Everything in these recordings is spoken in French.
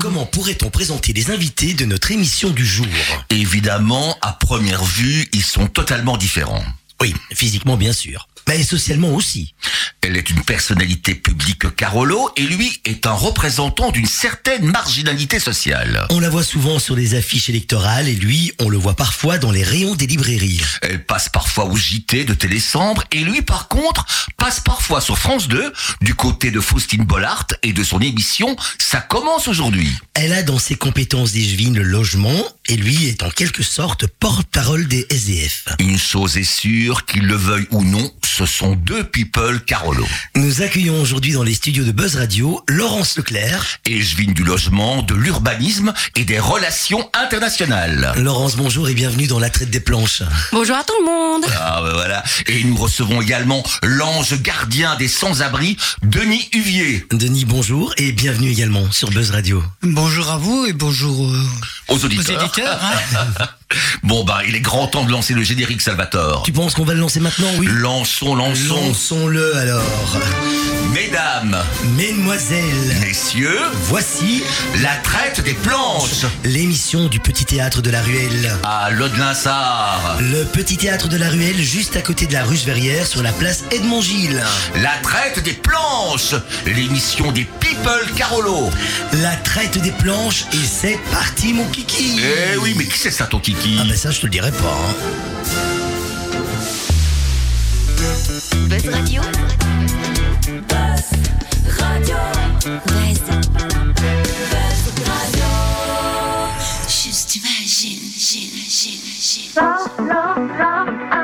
Comment pourrait-on présenter les invités de notre émission du jour? Évidemment, à première vue, ils sont totalement différents. Oui, physiquement bien sûr, mais socialement aussi. Elle est une personnalité publique Carolo et lui est un représentant d'une certaine marginalité sociale. On la voit souvent sur les affiches électorales et lui, on le voit parfois dans les rayons des librairies. Elle passe parfois au JT de Télésambre et lui par contre passe parfois sur France 2 du côté de Faustine Bollard et de son émission Ça commence aujourd'hui. Elle a dans ses compétences d'Ishvin le logement et lui est en quelque sorte porte-parole des SDF. Une chose est sûre, qu'il le veuille ou non, ce sont deux people Carolo. Nous accueillons aujourd'hui dans les studios de Buzz Radio Laurence Leclerc. Et je viens du logement, de l'urbanisme et des relations internationales. Laurence, bonjour et bienvenue dans la traite des planches. Bonjour à tout le monde. Ah ben voilà. Et nous recevons également l'ange gardien des sans-abri, Denis Huvier. Denis, bonjour et bienvenue également sur Buzz Radio. Bonjour à vous et bonjour euh, Aux auditeurs. aux éditeurs. hein. Bon bah, il est grand temps de lancer le générique Salvatore. Tu penses qu'on va le lancer maintenant, oui? Lançons, lançons. Lançons-le alors. Mesdames, Mesdemoiselles, messieurs, voici la traite des planches l'émission du Petit Théâtre de la Ruelle. à Lodelinsard. Le Petit Théâtre de la Ruelle, juste à côté de la Ruche Verrière, sur la place Edmond Gilles. La traite des planches, l'émission des people Carolo. La traite des planches et c'est parti mon kiki Eh oui, mais qui c'est ça ton kiki? Ah ben ça je te le dirai pas. hein. Buzz Radio. Buzz Radio. Buzz. Just imagine, imagine, imagine.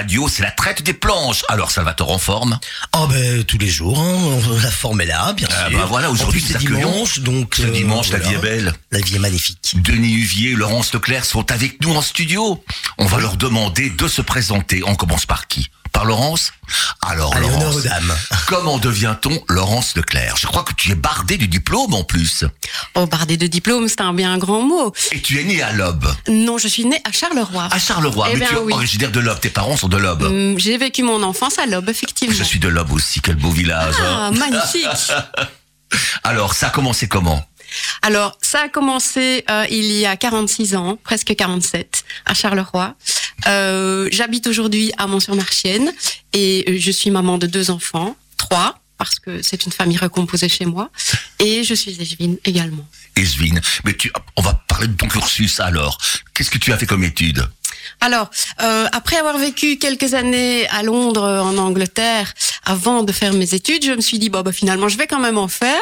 Radio, c'est la traite des planches. Alors ça va te en forme Oh ben tous les jours, hein, la forme est là, bien Ah sûr. bah voilà, aujourd'hui, c'est dimanche, donc ce euh, dimanche, la vie est belle. La vie est magnifique. Denis Huvier, Laurence Leclerc sont avec nous en studio. On va leur demander de se présenter. On commence par qui? Par Laurence Alors Allez, Laurence, aux dames. comment devient-on Laurence Leclerc Je crois que tu es bardé du diplôme en plus. Oh, bardé de diplôme, c'est un bien grand mot. Et tu es né à Lobe, Non, je suis née à Charleroi. à Charleroi. Eh mais bien, tu es oui. originaire de Lobe. Tes parents sont de Lobe. Hum, J'ai vécu mon enfance à Lobe, effectivement. Je suis de Lobe aussi. Quel beau village. hein. Ah, magnifique. Alors, ça a commencé comment Alors, ça a commencé euh, il y a 46 ans, presque 47, à Charleroi. Euh, J'habite aujourd'hui à Mont-sur-Marchienne et euh, je suis maman de deux enfants, trois, parce que c'est une famille recomposée chez moi. Et je suis échevine également. Esvine, mais tu, on va parler de ton cursus alors. Qu'est-ce que tu as fait comme études Alors, euh, après avoir vécu quelques années à Londres, en Angleterre, avant de faire mes études, je me suis dit, bon, bah, finalement, je vais quand même en faire.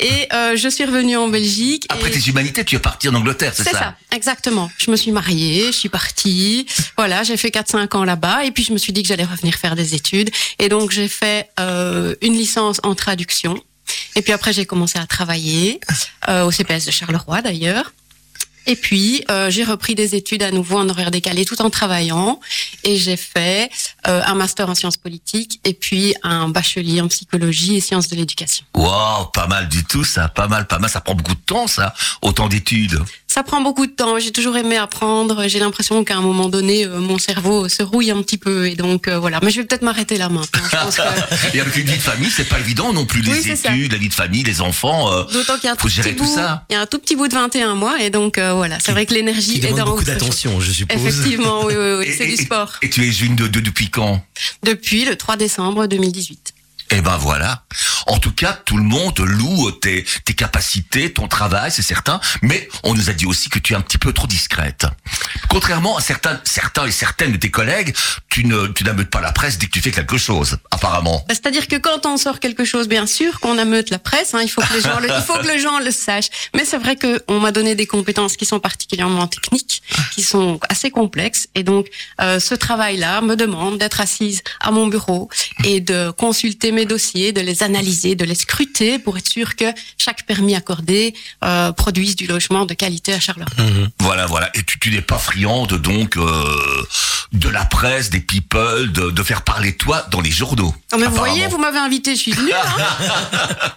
Et euh, je suis revenue en Belgique. Après et... tes humanités, tu es parti en Angleterre, c'est C'est ça, ça, exactement. Je me suis mariée, je suis partie. Voilà, j'ai fait 4-5 ans là-bas. Et puis, je me suis dit que j'allais revenir faire des études. Et donc, j'ai fait euh, une licence en traduction. Et puis après, j'ai commencé à travailler euh, au CPS de Charleroi, d'ailleurs. Et puis, euh, j'ai repris des études à nouveau en horaire décalé tout en travaillant. Et j'ai fait euh, un master en sciences politiques et puis un bachelier en psychologie et sciences de l'éducation. Wow, pas mal du tout ça, pas mal, pas mal. Ça prend beaucoup de temps ça, autant d'études. Ça prend beaucoup de temps. J'ai toujours aimé apprendre. J'ai l'impression qu'à un moment donné, euh, mon cerveau se rouille un petit peu. Et donc, euh, voilà. Mais je vais peut-être m'arrêter là maintenant. Je pense que... Et avec une vie de famille, c'est pas évident non plus. Les Oui, c'est ça. études, la vie de famille, les enfants. euh, D'autant qu'il y a un tout petit tout bout. ça. Il y a un tout petit bout de 21 mois. Et donc, euh, voilà. C'est vrai que l'énergie est dans beaucoup d'attention, je suppose. Effectivement, oui, oui, oui. C'est du sport. Et, tu es juine de, de- depuis quand? Depuis le 3 décembre 2018. Eh ben voilà. En tout cas, tout le monde loue tes, capacités, ton travail, c'est certain. Mais on nous a dit aussi que tu es un petit peu trop discrète. Contrairement à certains, certains et certaines de tes collègues, tu ne, tu n'ameutes pas la presse dès que tu fais quelque chose, apparemment. Bah, C'est-à-dire que quand on sort quelque chose, bien sûr, qu'on ameute la presse, hein, il faut que les gens, le, il faut que gens le sachent. Mais c'est vrai que on m'a donné des compétences qui sont particulièrement techniques, qui sont assez complexes, et donc euh, ce travail-là me demande d'être assise à mon bureau et de consulter mes dossiers, de les analyser, de les scruter pour être sûr que chaque permis accordé euh, produise du logement de qualité à Charleroi. Voilà, voilà. Et tu, tu n'es pas friande donc euh, de la presse, des people, de, de faire parler de toi dans les journaux. Non, mais vous voyez, vous m'avez invité, je suis venue. Hein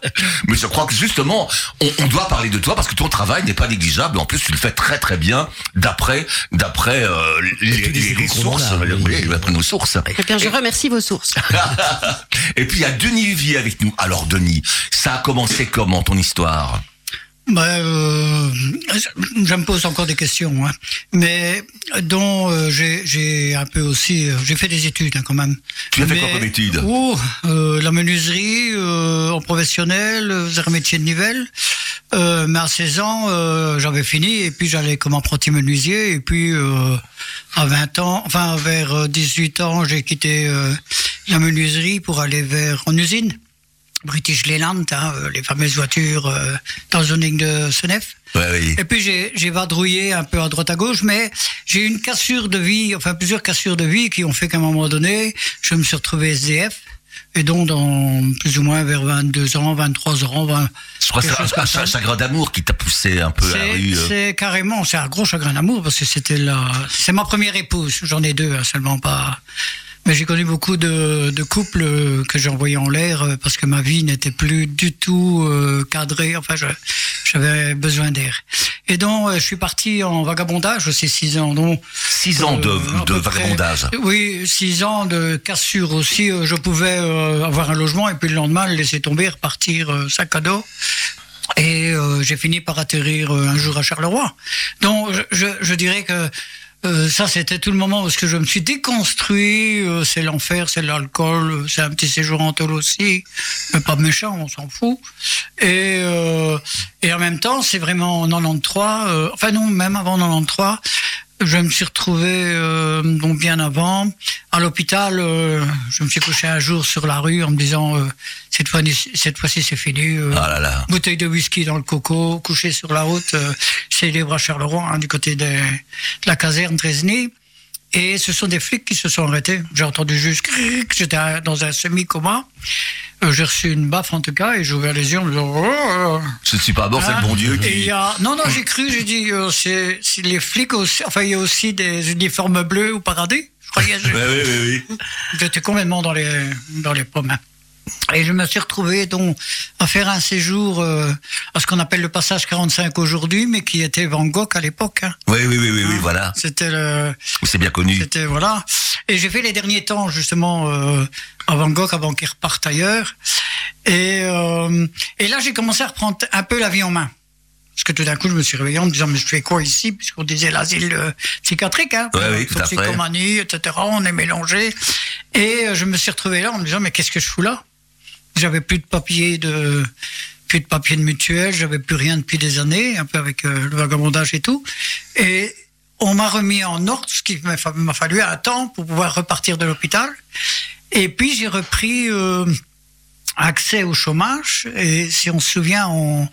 Mais je crois que justement, on, on doit parler de toi parce que ton travail n'est pas négligeable. En plus, tu le fais très très bien d'après d'après euh, les, sources, a, oui, oui, nos sources. Eh bien, je remercie vos sources. Et puis il y a Denis Huvier avec nous. Alors Denis, ça a commencé comment ton histoire? Bah, euh, je me pose encore des questions, hein. mais dont euh, j'ai un peu aussi, euh, j'ai fait des études hein, quand même. Tu as fait quoi comme études Oh, euh, la menuiserie euh, en professionnel, euh, vers un métier de Nivelles. Euh, mais à 16 ans, euh, j'avais fini et puis j'allais comme apprenti menuisier et puis euh, à 20 ans, enfin vers euh, 18 ans, j'ai quitté euh, la menuiserie pour aller vers en usine. British Leyland, hein, euh, les fameuses voitures euh, dans le zoning de Senef. Ouais, oui. Et puis j'ai vadrouillé un peu à droite à gauche, mais j'ai eu une cassure de vie, enfin plusieurs cassures de vie qui ont fait qu'à un moment donné, je me suis retrouvé SDF. Et donc, dans plus ou moins vers 22 ans, 23 ans, 20, Je crois que quelque c'est un, chagrin d'amour qui t'a poussé un peu à la c'est rue. euh. c'est carrément, c'est un gros chagrin d'amour parce que c'était la, c'est ma première épouse. J'en ai deux, hein, seulement pas. Mais j'ai connu beaucoup de, de couples euh, que j'ai envoyés en l'air euh, parce que ma vie n'était plus du tout euh, cadrée. Enfin, j'avais besoin d'air. Et donc, euh, je suis parti en vagabondage aussi six ans. Donc, Six ans de, euh, de près. vagabondage. Oui, six ans de cassure aussi. Je pouvais euh, avoir un logement et puis le lendemain le laisser tomber, repartir euh, sac à dos. Et euh, j'ai fini par atterrir euh, un jour à Charleroi. Donc je, je, je dirais que euh, ça c'était tout le moment où je me suis déconstruit. euh, c'est l'enfer, c'est l'alcool, euh, c'est un petit séjour en tôle aussi, mais pas méchant, on s'en fout. Et euh, et en même temps, c'est vraiment en 93. euh, enfin non, même avant 93. Je me suis retrouvé euh, donc bien avant à l'hôpital. euh, je me suis couché un jour sur la rue en me disant euh, cette fois cette fois-ci c'est fini. euh, Ah là là. Bouteille de whisky dans le coco, couché sur la route, euh, célèbre à Charleroi, hein, du côté de, de la caserne Tresny. Et ce sont des flics qui se sont arrêtés. J'ai entendu juste cric, j'étais dans un semi-coma. Euh, J'ai reçu une baffe en tout cas et j'ai ouvert les yeux en me disant oh, oh, oh. Je ne suis pas mort, c'est Hein le bon Dieu il qui... y a... Non, non, j'ai cru, j'ai dit, euh, c'est les flics aussi. Enfin, il y a aussi des uniformes bleus au paradis. Je croyais, oui, oui, oui. j'étais complètement dans les, dans les pommes. Hein. Et je me suis retrouvé donc à faire un séjour euh, à ce qu'on appelle le passage 45 aujourd'hui, mais qui était Van Gogh à l'époque. hein. Oui, oui, oui, oui, oui, voilà. C'était le, C'est bien connu. c'était voilà. Et j'ai fait les derniers temps justement euh, à Van Gogh avant qu'il reparte ailleurs. Et, euh, et là, j'ai commencé à reprendre un peu la vie en main. Parce que tout d'un coup, je me suis réveillé en me disant, mais je fais quoi ici Puisqu'on disait l'asile euh, psychiatrique, hein, Ouais, oui, tout à fait. toxicomanie, etc. On est mélangé. Et euh, je me suis retrouvé là en me disant, mais qu'est-ce que je fous là? J'avais plus de papier de plus de papier de mutuelle, j'avais plus rien depuis des années, un peu avec euh, le vagabondage et tout. Et on m'a remis en ordre, ce qui m'a fa- m'a fallu un temps pour pouvoir repartir de l'hôpital. Et puis j'ai repris euh, accès au chômage. Et si on se souvient, on,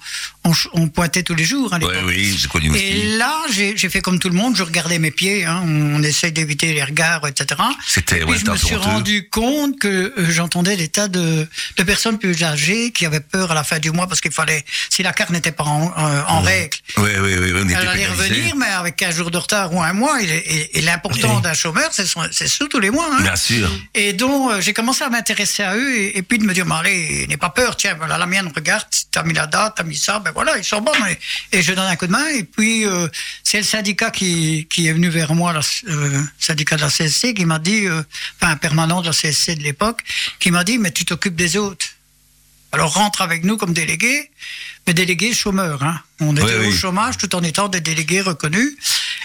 on, pointait tous les jours. à oui, connu aussi. Et là, j'ai fait comme tout le monde, je regardais mes pieds, hein, on essaye d'éviter les regards, etc. C'était, Et ouais, je me suis rendu compte que euh, j'entendais des tas de, de personnes plus âgées qui avaient peur à la fin du mois parce qu'il fallait, si la carte n'était pas en, euh, en règle, Oui, oui, oui, on elle allait revenir, mais avec 15 jours de retard ou un mois. Et, l'important d'un chômeur, c'est sous tous les mois. hein. Bien sûr. Et donc, euh, j'ai commencé à m'intéresser à eux et, puis de me dire, allez, n'aie pas peur, tiens, voilà, la mienne, regarde, t'as mis la date, t'as mis ça, ben voilà, ils sont bons. Et, et je donne un coup de main. Et puis, euh, c'est le syndicat qui, qui est venu vers moi, le euh, syndicat de la CSC, qui m'a dit, euh, enfin, un permanent de la CSC de l'époque, qui m'a dit, mais tu t'occupes des autres. Alors rentre avec nous comme délégué, mais délégué chômeur. Hein. On était Oui, au oui. chômage tout en étant des délégués reconnus.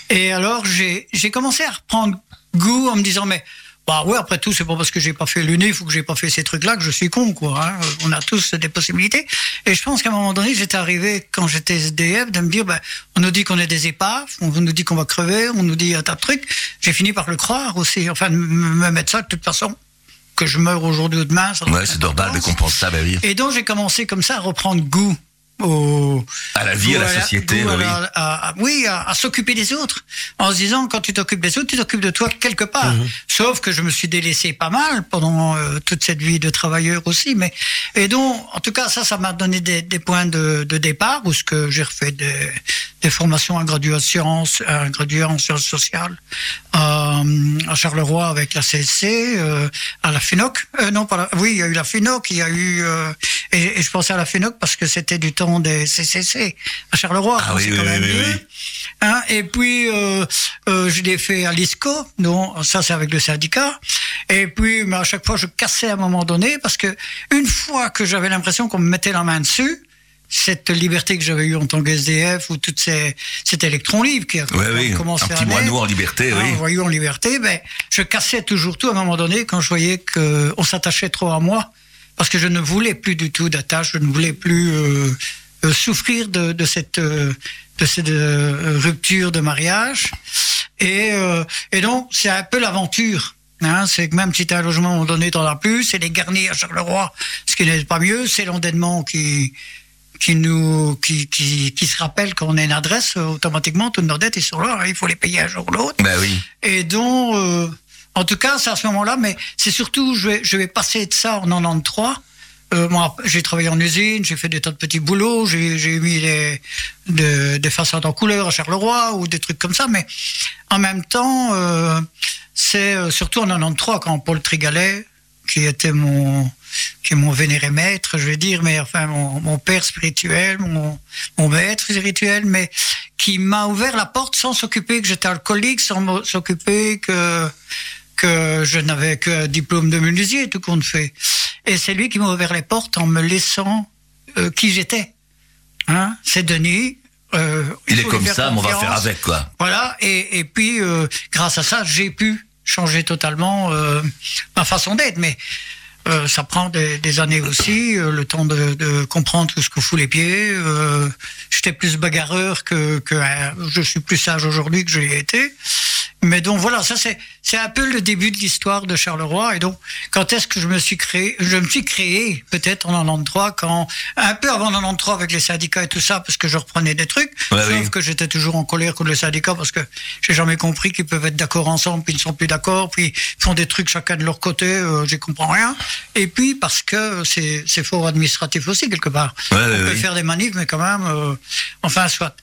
Et alors j'ai j'ai commencé à reprendre goût en me disant mais bah ouais après tout c'est pas parce que j'ai pas fait l'UNIF ou que j'ai pas fait ces trucs là que je suis con quoi. Hein. On a tous des possibilités. Et je pense qu'à un moment donné j'étais arrivé quand j'étais SDF de me dire ben on nous dit qu'on est des épaves, on nous dit qu'on va crever, on nous dit un tas de trucs. J'ai fini par le croire aussi, enfin de me mettre ça de toute façon que je meurs aujourd'hui ou demain. ça Ouais, c'est normal de importance. comprendre ça, bah oui. Et donc j'ai commencé comme ça à reprendre goût au À la vie, à la société, à oui. à- à- oui, à, à s'occuper des autres. En se disant quand tu t'occupes des autres, tu t'occupes de toi quelque part. Mhm. Sauf que je me suis délaissé pas mal pendant euh, toute cette vie de travailleur aussi. Mais et donc en tout cas ça, ça m'a donné des, des points de, de départ où ce que j'ai refait des, des formations en graduat sciences, un graduat en sciences sociales euh, à Charleroi avec la CSC, euh, à la FINOC. Euh, non, pas la, oui, il y a eu la FINOC, il y a eu et, et je pensais à la FINOC parce que c'était du temps des CCC à Charleroi. Ah donc oui, quand oui, même oui, mieux. Hein, et puis, euh, euh, je l'ai fait à l'ISCO, non, ça c'est avec le syndicat. Et puis, mais à chaque fois, je cassais à un moment donné parce que une fois que j'avais l'impression qu'on me mettait la main dessus, cette liberté que j'avais eue en tant qu'SDF ou toute ces, cet électron libre qui a Oui, oui. Un commencé à petit naître, moineau en liberté, hein, oui. un voyou en liberté, ben, je cassais toujours tout à un moment donné quand je voyais qu'on s'attachait trop à moi. Parce que je ne voulais plus du tout d'attache, je ne voulais plus euh, euh, souffrir de, de cette, euh, de cette euh, rupture de mariage. Et, euh, et donc, c'est un peu l'aventure. Hein, c'est que même si tu as un logement donné, t'en as plus. C'est les garnis à Charleroi, ce qui n'est pas mieux. C'est l'endettement qui, qui nous, qui, qui, qui se rappelle qu'on a une adresse, euh, automatiquement, toutes nos dettes, ils sont là. hein, il faut les payer un jour ou l'autre. Oui. Et donc, euh, en tout cas, c'est à ce moment-là, mais c'est surtout, je vais, je vais passer de ça en 93. Euh, moi, j'ai travaillé en usine, j'ai fait des tas de petits boulots, j'ai mis des, des, des façades en couleur à Charleroi ou des trucs comme ça, mais en même temps, euh, c'est euh, surtout en 93 quand Paul Trigalet, qui était mon, qui est vénéré maître, je vais dire, mais enfin mon, père spirituel, mon, maître spirituel, mais qui m'a ouvert la porte sans s'occuper que j'étais alcoolique, sans s'occuper que que je n'avais qu'un diplôme de menuisier, tout compte fait. Et c'est lui qui m'a ouvert les portes en me laissant euh, qui j'étais. Hein c'est Denis. euh, Il est comme ça, mais on va faire avec, quoi. Voilà, et, et puis euh, grâce à ça, j'ai pu changer totalement euh, ma façon d'être. Mais euh, ça prend des, des années aussi, euh, le temps de, de comprendre tout ce que fout les pieds. Euh, J'étais plus bagarreur que, que euh, je suis plus sage aujourd'hui que je l'ai été. Mais donc voilà, ça c'est c'est un peu le début de l'histoire de Charleroi. Et donc, quand est-ce que je me suis créé Je me suis créé peut-être en 93, quand un peu avant 93 avec les syndicats et tout ça, parce que je reprenais des trucs. Ouais, sauf oui. que j'étais toujours en colère contre les syndicats parce que j'ai jamais compris qu'ils peuvent être d'accord ensemble, puis ils ne sont plus d'accord, puis ils font des trucs chacun de leur côté. Euh, J'y comprends rien. Et puis parce que c'est c'est fort administratif aussi quelque part. Ouais, On peut faire des manifs, mais quand même, euh, enfin, soit.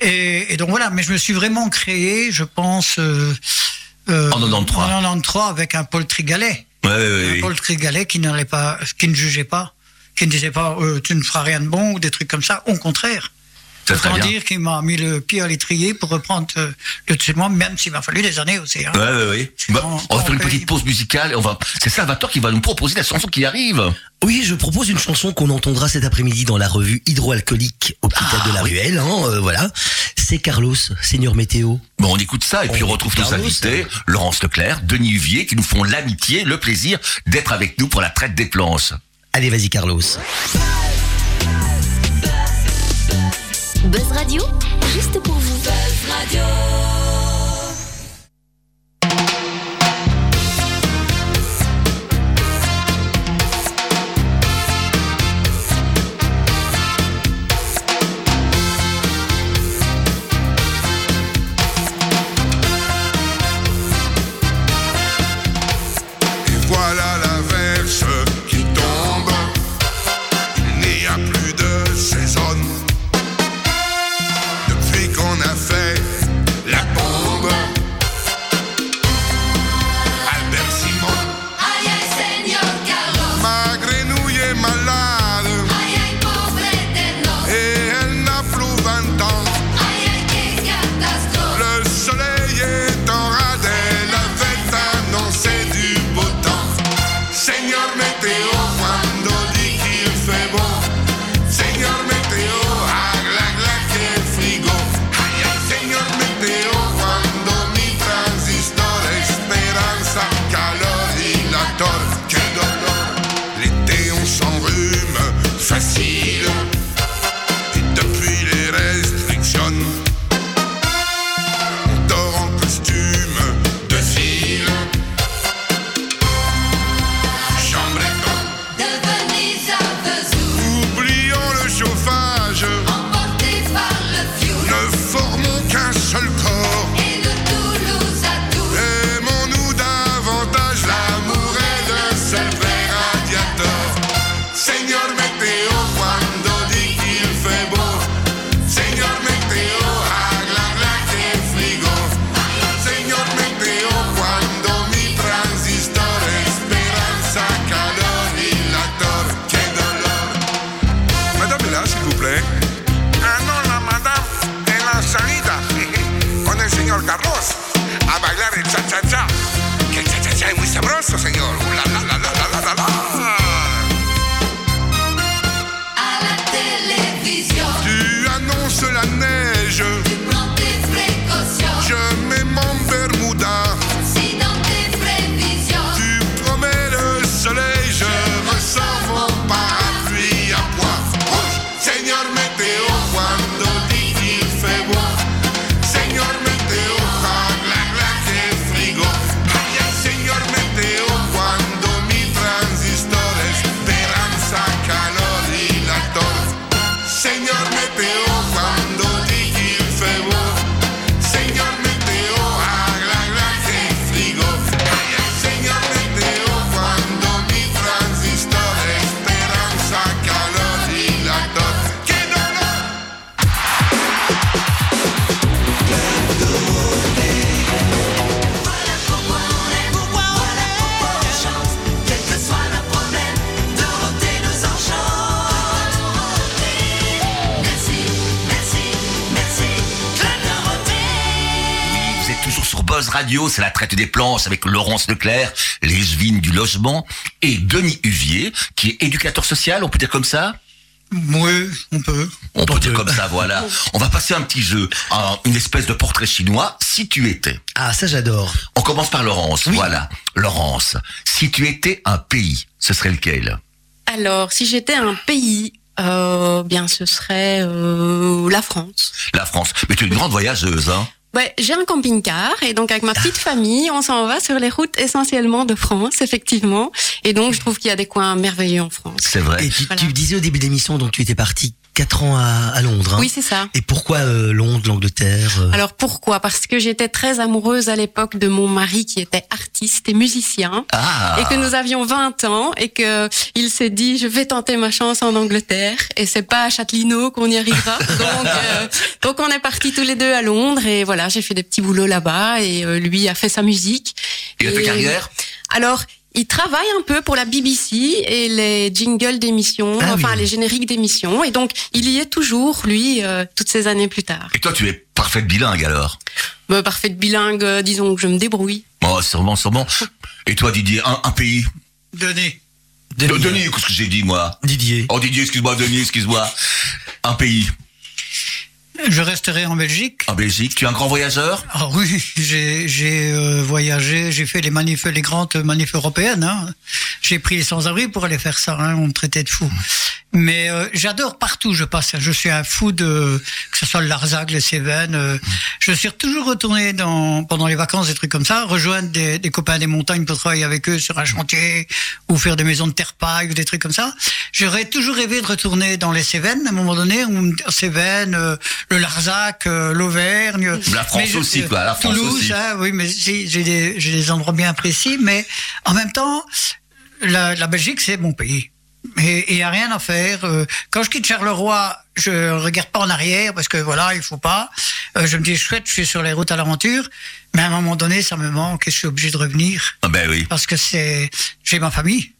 Et, et donc voilà, mais je me suis vraiment créé, je pense, euh, En 93. en 93 avec un Paul Trigalet. Ouais, ouais, ouais, Un. Paul Trigalet qui n'allait pas, qui ne jugeait pas, qui ne disait pas, euh, tu ne feras rien de bon ou des trucs comme ça. Au contraire. Autant bien. dire qu'il m'a mis le pied à l'étrier pour reprendre euh, le dessus de moi, même s'il m'a fallu des années aussi. hein. Ouais, ouais, ouais. Bah, Quand- on va faire une on petite pause musicale et on va. C'est Salvatore qui va nous proposer la chanson qui arrive. Oui, je propose une chanson qu'on entendra cet après-midi dans la revue hydroalcoolique Hôpital de la Ruelle. Hein, euh, voilà, c'est Carlos, Seigneur Météo. Bon, on écoute ça et puis On on retrouve nos invités, Laurence Leclerc, Denis Huvier, qui nous font l'amitié, le plaisir d'être avec nous pour la traite des planches. Allez, vas-y, Carlos. Buzz Radio, juste pour vous. Buzz Radio. Buzz Radio, c'est la traite des planches avec Laurence Leclerc, Lesvine du logement et Denis Huvier, qui est éducateur social, on peut dire comme ça? Oui, on peut. On peut dire comme ça, voilà. On va passer un petit jeu, un- une espèce de portrait chinois, si tu étais. Ah, ça j'adore. On commence par Laurence, Oui. voilà. Laurence, si tu étais un pays, ce serait lequel? Alors, si j'étais un pays, euh, bien, ce serait euh, la France. La France. Mais tu es une grande voyageuse, hein Ouais, j'ai un camping-car et donc avec ma petite famille, on s'en va sur les routes essentiellement de France, effectivement. Et donc je trouve qu'il y a des coins merveilleux en France. C'est vrai. Et tu, Voilà. tu disais au début de l'émission, donc tu étais parti quatre ans à, à Londres. hein. Oui, c'est ça. Et pourquoi euh, Londres, l'Angleterre euh Alors pourquoi? Parce que j'étais très amoureuse à l'époque de mon mari qui était artiste et musicien. Ah. Et que nous avions 20 ans et que il s'est dit je vais tenter ma chance en Angleterre et c'est pas à Châtelineau qu'on y arrivera. donc euh, donc on est partis tous les deux à Londres et voilà j'ai fait des petits boulots là-bas et euh, lui a fait sa musique. Il a fait Et- carrière? Alors il travaille un peu pour la BBC et les jingles d'émissions, Ah enfin oui. les génériques d'émissions et donc il y est toujours lui euh, toutes ces années plus tard. Et toi, tu es parfaite bilingue alors? Bah, parfaite bilingue, euh, disons que je me débrouille. Oh, sûrement, sûrement. Et toi, Didier, un, un pays? Denis. Denis, Denis qu'est-ce que j'ai dit, moi? Didier. Oh, Didier, excuse-moi, Denis, excuse-moi. Un pays. Je resterai en Belgique. En Belgique. Tu es un grand voyageur? Ah oui, j'ai j'ai euh, voyagé, j'ai fait les manifs, les grandes manifs européennes. Hein. J'ai pris les sans-abri pour aller faire ça. Hein. On me traitait de fou. Mais euh, j'adore partout où je passe. Je suis un fou de que ce soit le Larzac, les Cévennes. euh, je suis toujours retourné dans pendant les vacances, des trucs comme ça, rejoindre des, des copains des montagnes pour travailler avec eux sur un chantier ou faire des maisons de terre paille ou des trucs comme ça. J'aurais toujours rêvé de retourner dans les Cévennes à un moment donné, ou Cévennes, euh, le Larzac, euh, l'Auvergne. La France je- aussi, quoi, la France Toulouse, aussi. hein, oui, mais si, j'ai des, j'ai des endroits bien précis, mais en même temps, la, la Belgique, c'est mon pays. Et il n'y a rien à faire. Euh, Quand je quitte Charleroi, je regarde pas en arrière parce que voilà, il faut pas. Euh, je me dis chouette, je suis sur les routes à l'aventure, mais à un moment donné, ça me manque et je suis obligé de revenir Ah Ben oui. parce que c'est j'ai ma famille.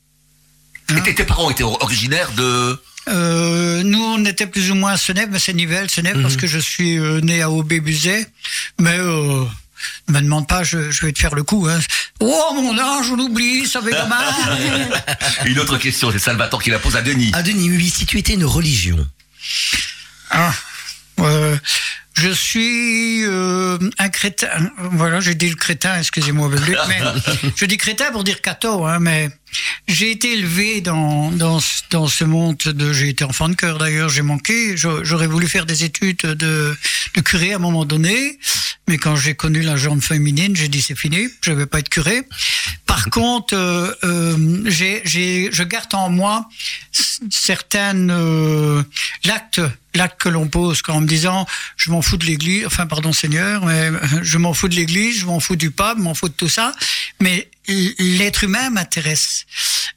Et tes, tes parents étaient or- originaires de... Euh, nous, on était plus ou moins à Senève, mais c'est Nivelles, Senève, parce que je suis euh, né à Aubé-Buzet. Mais euh, ne me demande pas, je, je vais te faire le coup. Hein. Oh, mon âge, on oublie, ça fait gamin. Une autre question, c'est Salvatore qui la pose à Denis. Ah Denis, oui, si tu étais une religion? Ah, euh, je suis euh, un crétin. Voilà, j'ai dit le crétin, excusez-moi, mais je dis crétin pour dire catho, hein, mais j'ai été élevé dans, dans, ce- dans ce monde de. J'ai été enfant de cœur d'ailleurs, j'ai manqué. J'a- J'aurais voulu faire des études de, de curé à un moment donné, mais quand j'ai connu la jambe féminine, j'ai dit c'est fini, je vais pas être curé. Par contre, euh, euh, j'ai, j'ai, je garde en moi certaines euh, l'acte, l'acte que l'on pose quand en me disant je m'en fous de l'église, enfin pardon Seigneur, mais euh, je m'en fous de l'église, je m'en fous du pape, je m'en fous de tout ça, mais l'être humain m'intéresse.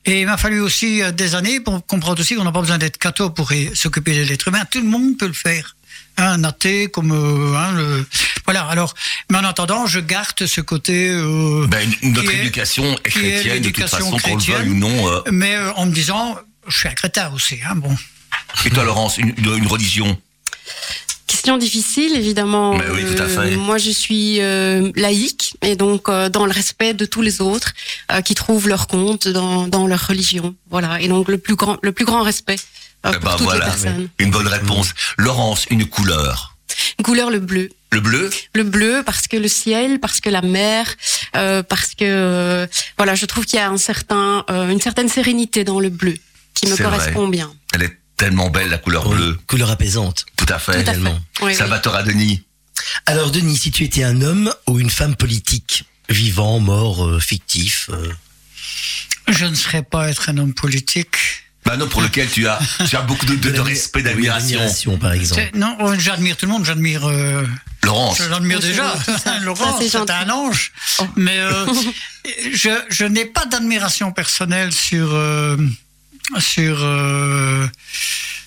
Et il m'a fallu aussi euh, des années pour comprendre aussi qu'on n'a pas besoin d'être catho pour s'occuper de l'être humain. Tout le monde peut le faire. Hein, un athée comme euh, hein, le voilà alors mais en attendant je garde ce côté euh, Ben, notre est- éducation est qui est chrétienne, de toute façon, qu'on le chrétienne. veuille ou non. euh. mais euh, en me disant je suis un crétin aussi hein, bon Et toi, Laurence, une- une religion? Question difficile, évidemment. Mais oui, tout à Euh, fait. moi, je suis euh, laïque et donc euh, dans le respect de tous les autres euh, qui trouvent leur compte dans, dans leur religion. Voilà. Et donc le plus grand, le plus grand respect Eh pour ben toutes voilà, les personnes. une bonne réponse. Laurence, une couleur. Couleur le bleu. Le bleu? Le bleu parce que le ciel, parce que la mer, euh, parce que euh, voilà, je trouve qu'il y a un certain, euh, une certaine sérénité dans le bleu qui me correspond bien. Elle est tellement belle, la couleur bleue. Couleur apaisante. Tout à fait. Tout à fait. Tellement. Oui. Salvatore à Denis. Alors Denis, si tu étais un homme ou une femme politique, vivant, mort, euh, fictif, euh, je ne serais pas être un homme politique Bah non, pour lequel tu as, tu as beaucoup de, de- de l'admi- respect, d'admiration. par exemple. Non euh, j'admire tout le monde j'admire euh, Laurence. Je l'admire Oh, déjà. Ça, c'est un ange. Oh. Mais euh, je, je n'ai pas d'admiration personnelle sur, euh, sur, euh,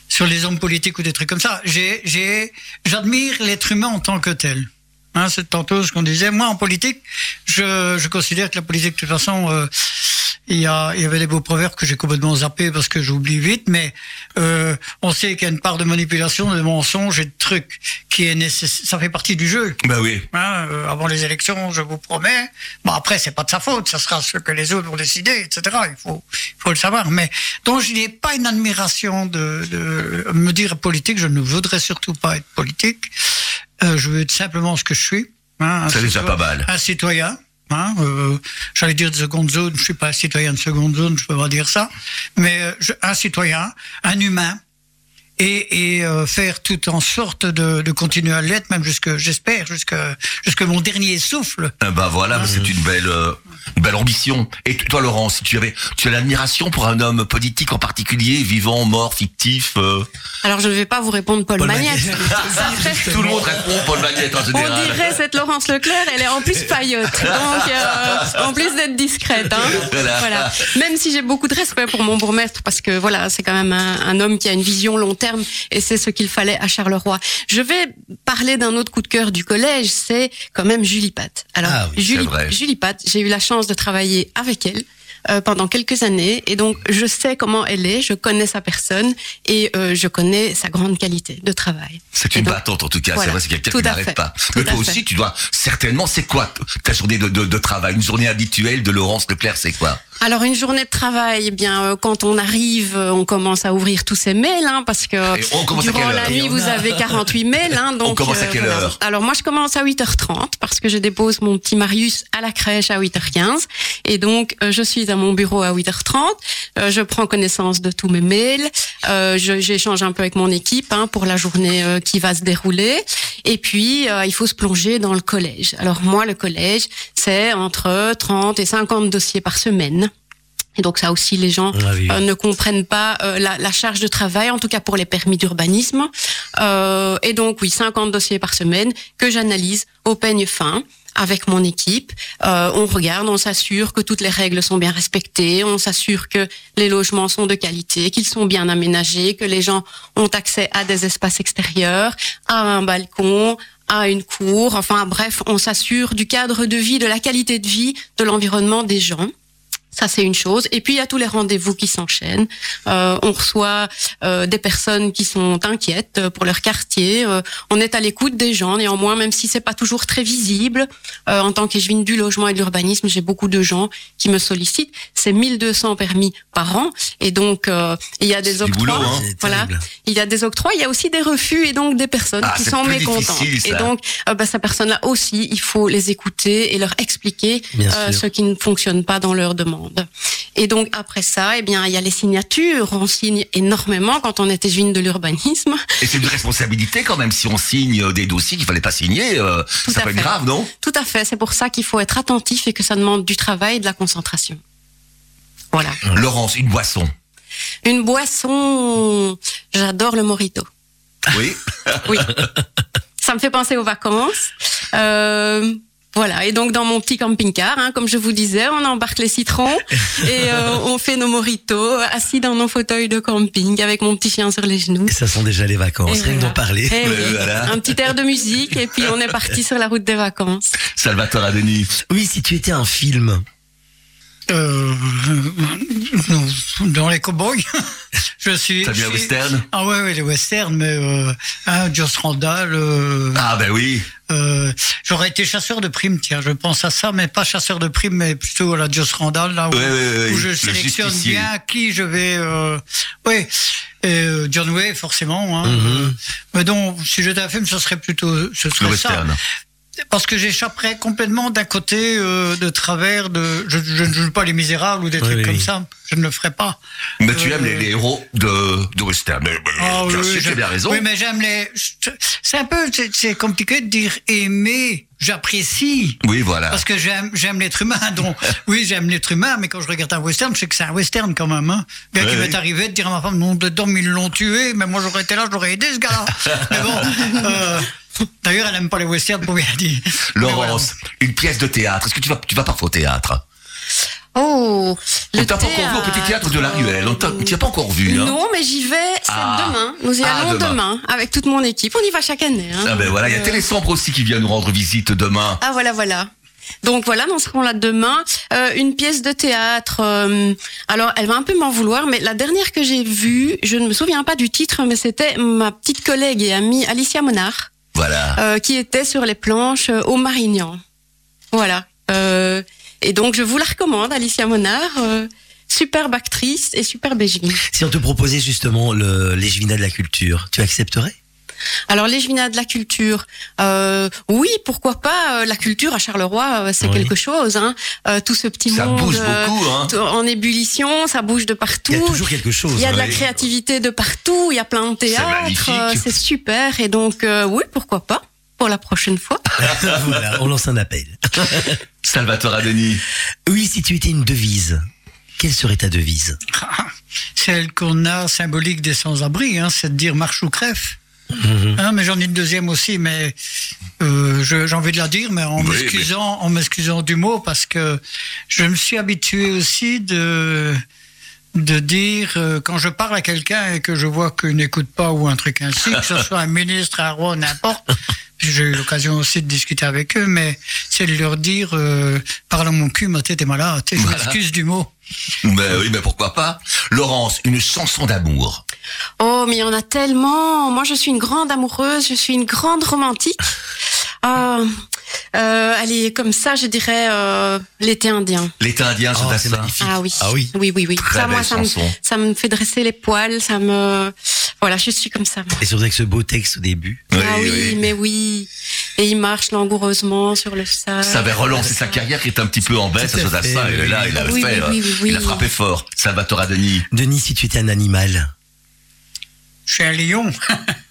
sur les hommes politiques ou des trucs comme ça. J'ai, j'admire l'être humain en tant que tel. Hein, c'est tantôt ce qu'on disait. Moi, en politique, je, je considère que la politique, de toute façon, euh, il y, a, il y avait les beaux proverbes que j'ai complètement zappés parce que j'oublie vite, mais euh, on sait qu'il y a une part de manipulation, de mensonge et de trucs qui est nécessaire. Ça fait partie du jeu. Bah oui. Hein, euh, avant les élections, je vous promets. Bon, après, c'est pas de sa faute, ça sera ce que les autres vont décider, etc. Il faut, il faut le savoir. Mais donc, je n'ai pas une admiration de, de me dire politique. Je ne voudrais surtout pas être politique. Euh, je veux être simplement ce que je suis. Hein, C'est déjà pas mal. Un citoyen. Hein, euh, J'allais dire de seconde zone. Je suis pas un citoyen de seconde zone. Je peux pas dire ça. Mais euh, je- un citoyen, un humain et, et euh, faire tout en sorte de, de continuer à l'être, même jusque, j'espère, jusque, jusque mon dernier souffle. Eh ben voilà, c'est une belle, une belle ambition. Et toi, Laurent, si tu avais, tu as l'admiration pour un homme politique en particulier, vivant, mort, fictif. euh, Alors je ne vais pas vous répondre Paul, Paul Magnette. Magnette. Tout le monde répond Paul Magnette en On dirait cette Laurence Leclerc, elle est en plus paillotte. Donc, euh, en plus d'être discrète. Hein. Voilà. Voilà. Même si j'ai beaucoup de respect pour mon bourgmestre, parce que voilà, c'est quand même un, un homme qui a une vision long terme, et c'est ce qu'il fallait à Charleroi. Je vais parler d'un autre coup de cœur du collège, c'est quand même Julie Pat. Alors, Ah oui, Julie. Julie Pat, j'ai eu la chance de travailler avec elle. euh, pendant quelques années et donc je sais comment elle est, je connais sa personne et euh, je connais sa grande qualité de travail. C'est une donc, battante en tout cas, voilà. c'est vrai, c'est quelqu'un qui n'arrête pas. Mais toi aussi, fait. tu dois certainement, c'est quoi ta journée de, de, de travail? Une journée habituelle de Laurence Leclerc, c'est quoi? Alors une journée de travail, eh bien euh, quand on arrive, euh, on commence à ouvrir tous ces mails, hein, parce que durant la nuit vous avez 48 mails. Hein, donc, On commence à quelle heure? Alors moi je commence à 8h30 parce que je dépose mon petit Marius à la crèche à 8h15 et donc euh, je suis à mon bureau à 8h30. euh, je prends connaissance de tous mes mails, euh, j'échange un peu avec mon équipe hein, pour la journée euh, qui va se dérouler et puis euh, il faut se plonger dans le collège. Alors moi le collège c'est entre 30 et 50 dossiers par semaine. Et donc ça aussi, les gens Ah oui. euh, ne comprennent pas euh, la, la charge de travail, en tout cas pour les permis d'urbanisme. Euh, et donc oui, 50 dossiers par semaine que j'analyse au peigne fin avec mon équipe. Euh, on regarde, on s'assure que toutes les règles sont bien respectées, on s'assure que les logements sont de qualité, qu'ils sont bien aménagés, que les gens ont accès à des espaces extérieurs, à un balcon, à une cour. Enfin bref, on s'assure du cadre de vie, de la qualité de vie, de l'environnement des gens. Ça, c'est une chose. Et puis, il y a tous les rendez-vous qui s'enchaînent. Euh, on reçoit euh, des personnes qui sont inquiètes euh, pour leur quartier. Euh, on est à l'écoute des gens, néanmoins, même si c'est pas toujours très visible. Euh, en tant qu'échevine du logement et de l'urbanisme, j'ai beaucoup de gens qui me sollicitent. C'est 1200 permis par an. Et donc, euh, il y a des octrois. boulot, hein. Voilà. Il y a des octrois, il y a aussi des refus et donc des personnes Ah, qui sont mécontentes. Et donc, euh, bah, ces personnes-là aussi, il faut les écouter et leur expliquer euh, ce qui ne fonctionne pas dans leur demande. Et donc après ça, eh bien, il y a les signatures. On signe énormément quand on était juine de l'urbanisme. Et c'est une responsabilité quand même si on signe des dossiers qu'il fallait pas signer. euh, ça peut être grave, non? Tout à fait. C'est pour ça qu'il faut être attentif et que ça demande du travail et de la concentration. Voilà. Laurence, une boisson. Une boisson. J'adore le morito. Oui. Oui. ça me fait penser aux vacances. Euh, voilà. Et donc dans mon petit camping-car, hein, comme je vous disais, on embarque les citrons et euh, on fait nos moritos assis dans nos fauteuils de camping avec mon petit chien sur les genoux. Et ça sent déjà les vacances, Et rien que voilà. d'en parler. Eh oui, Voilà. Un petit air de musique et puis on est parti sur la route des vacances. Salvatore Adeni. Oui, si tu étais un film, Euh, dans les cowboys, je suis. T'as bien western? Ah ouais, ouais, les westerns, mais euh, hein, Joss Randall. Euh, Ah ben oui. euh, J'aurais été chasseur de primes, tiens, je pense à ça, mais pas chasseur de primes, mais plutôt à la Joss Randall, là où, Ouais, ouais, ouais, où je le sélectionne bien qui je vais. Oui, John Way, forcément. Hein, Mhm. mais donc, si j'étais un film, ce serait plutôt, ce Le serait ça. western. Parce que j'échapperais complètement d'un côté euh, de travers de. Je, je ne joue pas les Misérables ou des Oui, trucs oui, comme ça. Je ne le ferai pas. Mais tu Euh, aimes les, les héros de, de western. Mais, mais, Ah bien oui, tu as j'aime- bien raison. Oui, mais j'aime les. C'est un peu. c'est- C'est compliqué de dire aimer. J'apprécie. Oui, voilà. Parce que j'aime j'aime l'être humain. Donc, oui, j'aime l'être humain, mais quand je regarde un western, je sais que c'est un western quand même. Hein. Bien Ouais, qu'il oui. m'est arrivé de dire à ma femme, non, dedans, ils l'ont tué, mais moi j'aurais été là, j'aurais aidé ce gars-là. mais bon. euh, D'ailleurs, elle aime pas les westerns, pour bien dire. Voilà. Laurence, une pièce de théâtre. Est-ce que tu vas, tu vas parfois au théâtre? Oh, On t'a pas encore vu au petit théâtre de la Ruelle. On t'a- Tu l'as pas encore vu, hein? Non, mais j'y vais. Ah. demain. Nous y Ah, allons demain. demain. avec toute mon équipe. On y va chaque année. hein. Ah ben voilà, il y a Euh, Télésambre aussi qui vient nous rendre visite demain. Ah voilà, voilà. Donc voilà, nous serons là demain. Euh, une pièce de théâtre. euh, alors, elle va un peu m'en vouloir, mais la dernière que j'ai vue, je ne me souviens pas du titre, mais c'était ma petite collègue et amie Alicia Monard, Voilà. euh, qui était sur les planches euh, au Marignan. Voilà. Euh, et donc, je vous la recommande, Alicia Monard. euh, superbe actrice et superbe échevine. si on te proposait justement le, les Gévinas de la culture, tu accepterais? Alors les Jvinats de la culture, euh, oui, pourquoi pas. euh, La culture à Charleroi, euh, c'est Oui. quelque chose. Hein. Euh, tout ce petit Ça monde bouge beaucoup, hein. tout- en ébullition, ça bouge de partout. Il y a toujours quelque chose. Il y a de la Oui. créativité de partout, il y a plein de théâtres, euh, c'est super. Et donc, euh, oui, pourquoi pas pour la prochaine fois. voilà, on lance un appel. Salvatore Adeni. Oui, si tu étais une devise, quelle serait ta devise? Celle qu'on a symbolique des sans-abri, hein, c'est de dire marche ou crève. Mhm. Hein, mais j'en ai une deuxième aussi, mais euh, j'ai envie de la dire, mais en Oui, m'excusant, en m'excusant du mot, parce que je me suis habitué aussi de de dire euh, quand je parle à quelqu'un et que je vois qu'il n'écoute pas ou un truc ainsi, que ce soit un ministre, un roi, n'importe. J'ai eu l'occasion aussi de discuter avec eux, mais c'est de leur dire euh, parle à mon cul, ma tête est malade. Sais, Je Voilà. m'excuse du mot. Ben oui, mais pourquoi pas. Laurence, une chanson d'amour. Oh, mais il y en a tellement. Moi, je suis une grande amoureuse, je suis une grande romantique. Euh, euh, allez, comme ça, je dirais euh, l'été indien. L'été indien, Oh, c'est magnifique. Ah oui. Ah oui. Oui, oui, oui. Très ça, moi, belle ça me, chanson. ça me fait dresser les poils, ça me. Voilà, je suis comme ça. Et surtout avec ce beau texte au début. Oui, ah oui, oui. mais oui. Et il marche langoureusement sur le sable. Ça avait relancé sa carrière qui est un petit peu en baisse, à ça, ça, et là, il a oui, fait, oui, euh, oui, il a frappé fort. Salvatore Adeni. Denis, si tu étais un animal, Je suis un lion.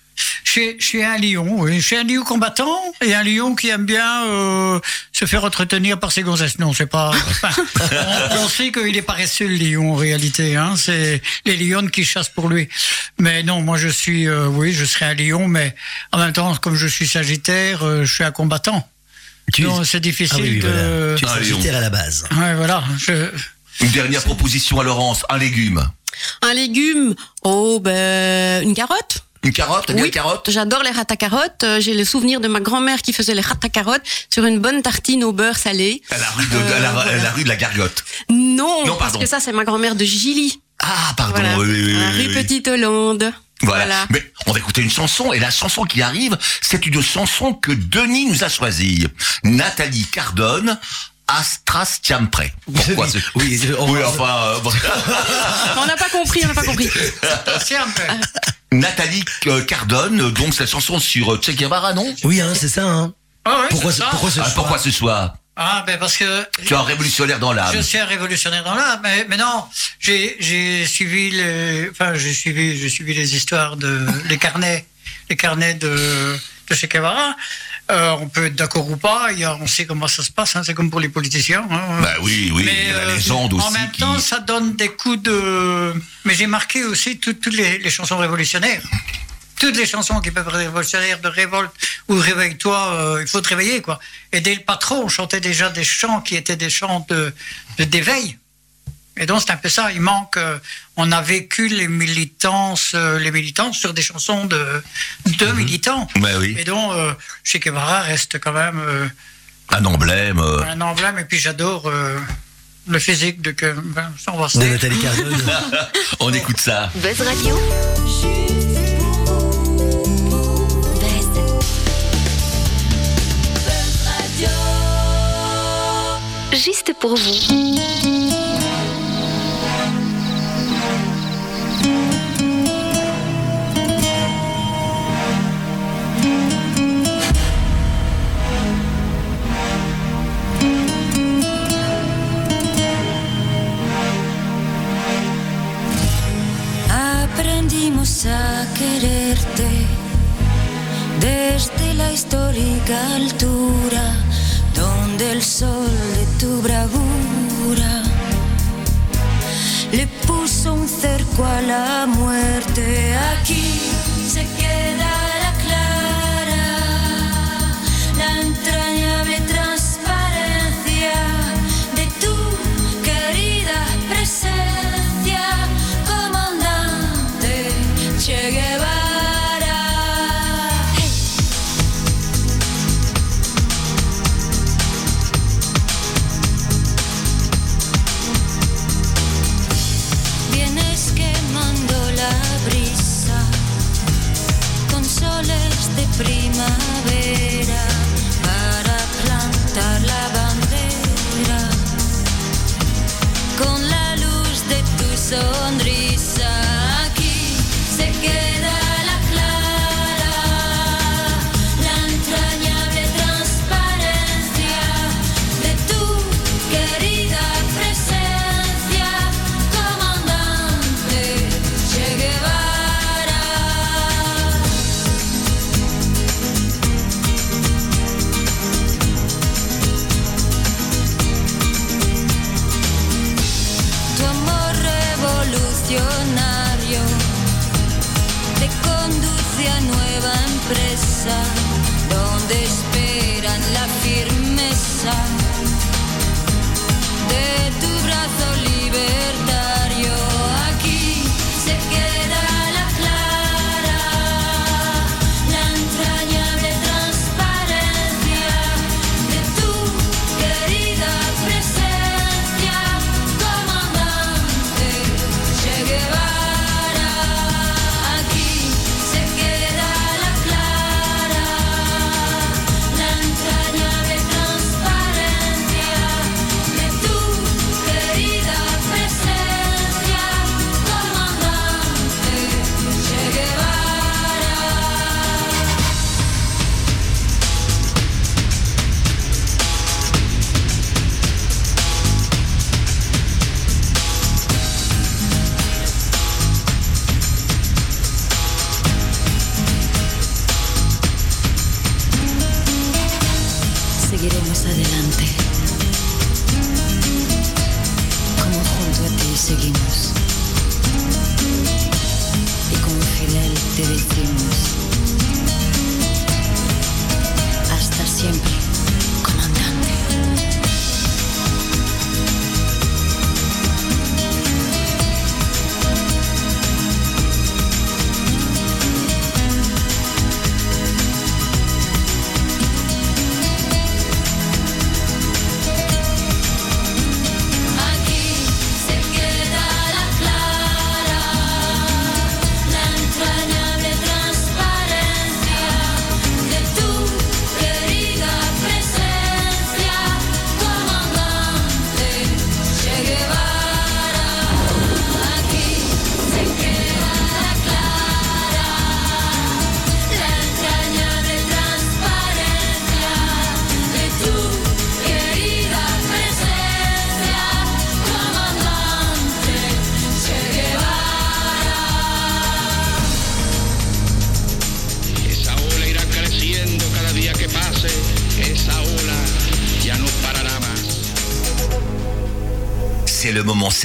Je suis, je suis un lion, oui. Je suis un lion combattant et un lion qui aime bien euh, se faire entretenir par ses gonzesses. Non, c'est pas. on, on sait qu'il est paresseux le lion en réalité. Hein. C'est les lions qui chassent pour lui. Mais non, moi je suis, euh, oui, je serais un lion, mais en même temps, comme je suis Sagittaire, euh, je suis un combattant. tu Non, c'est difficile Ah oui, oui, de. voilà. Tu es Un lion. sagittaire à la base. Ouais, voilà. Je... Une dernière proposition à Laurence, un légume. Un légume. Oh, ben, une carotte. Une carotte, bien Oui. une carotte J'adore les rats à carottes. Euh, J'ai le souvenir de ma grand-mère qui faisait les rats à carottes sur une bonne tartine au beurre salé. à la rue de, Euh, à la, à voilà. la rue de la Gargote. Non, Non, parce pardon. que ça, c'est ma grand-mère de Gilly. Ah, pardon, Voilà. oui, oui, oui, La rue. Petite Hollande. Voilà. Voilà. Mais on va écouter une chanson, et la chanson qui arrive, c'est une chanson que Denis nous a choisie. Nathalie Cardone, Astras Tiampre. Pourquoi ce... Oui, on Oui, enfin, euh, bon. On n'a pas compris, on n'a pas compris. Nathalie euh, Cardone, donc cette chanson sur euh, Che Guevara, non Oui, hein, c'est ça. Hein. Ah ouais, Pourquoi, ce- ça. pourquoi ce Ah, choix Pourquoi ce soir Ah, ben parce que Tu es un révolutionnaire dans l'âme. Je suis un révolutionnaire dans l'âme, mais, mais non, j'ai j'ai suivi les, enfin j'ai suivi j'ai suivi les histoires de les carnets, les carnets de de Che Guevara. Euh, on peut être d'accord ou pas, y a, on sait comment ça se passe, hein, c'est comme pour les politiciens. hein. Bah oui, oui, Mais, il y a la euh, légende aussi En même qui... temps, ça donne des coups de. Mais j'ai marqué aussi toutes toutes les, les chansons révolutionnaires. Toutes les chansons qui peuvent être révolutionnaires, de révolte ou réveille-toi, euh, il faut te réveiller, quoi. Et dès le patron, on chantait déjà des chants qui étaient des chants de de- d'éveil. Et donc c'est un peu ça. Il manque. euh, on a vécu les militances, euh, les militants sur des chansons de de militants. Bah oui, Et donc, euh, Che Guevara reste quand même. euh, un emblème. euh. un emblème et puis j'adore euh, le physique de que ben, ça, on va se De. Nathalie Cardone. On écoute ça. Buzz Radio. Juste pour vous. Mesa donde esperan la firmeza de tu brazo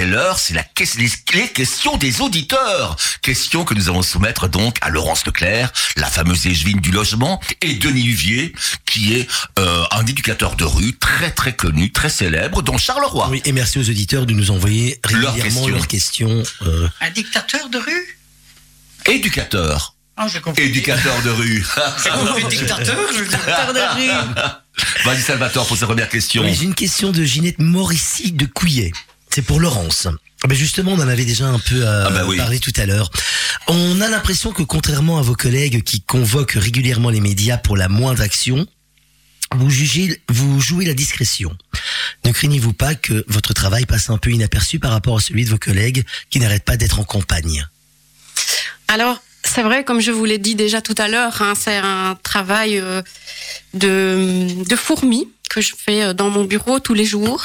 c'est l'heure, c'est la les, les questions des auditeurs. Questions que nous allons soumettre donc à Laurence Leclerc, la fameuse échevine du logement, et Denis Huvier, qui est euh, un éducateur de rue très très connu, très célèbre, dans Charleroi. Oui, et merci aux auditeurs de nous envoyer Leurs régulièrement questions. leurs questions. euh, Un dictateur de rue? Éducateur. Ah, j'ai compris. Éducateur de rue. Dictateur, je veux dire. Vas-y Salvatore pour sa première question. Oui, j'ai une question de Ginette Morissi de Couillet. C'est pour Laurence. Ben justement, on en avait déjà un peu euh, Ah bah oui. parlé tout à l'heure. On a l'impression que contrairement à vos collègues qui convoquent régulièrement les médias pour la moindre action, vous jugez, vous jouez la discrétion. Ne craignez-vous pas que votre travail passe un peu inaperçu par rapport à celui de vos collègues qui n'arrêtent pas d'être en campagne? Alors, c'est vrai, comme je vous l'ai dit déjà tout à l'heure, hein, c'est un travail euh, de, de fourmi que je fais euh, dans mon bureau tous les jours.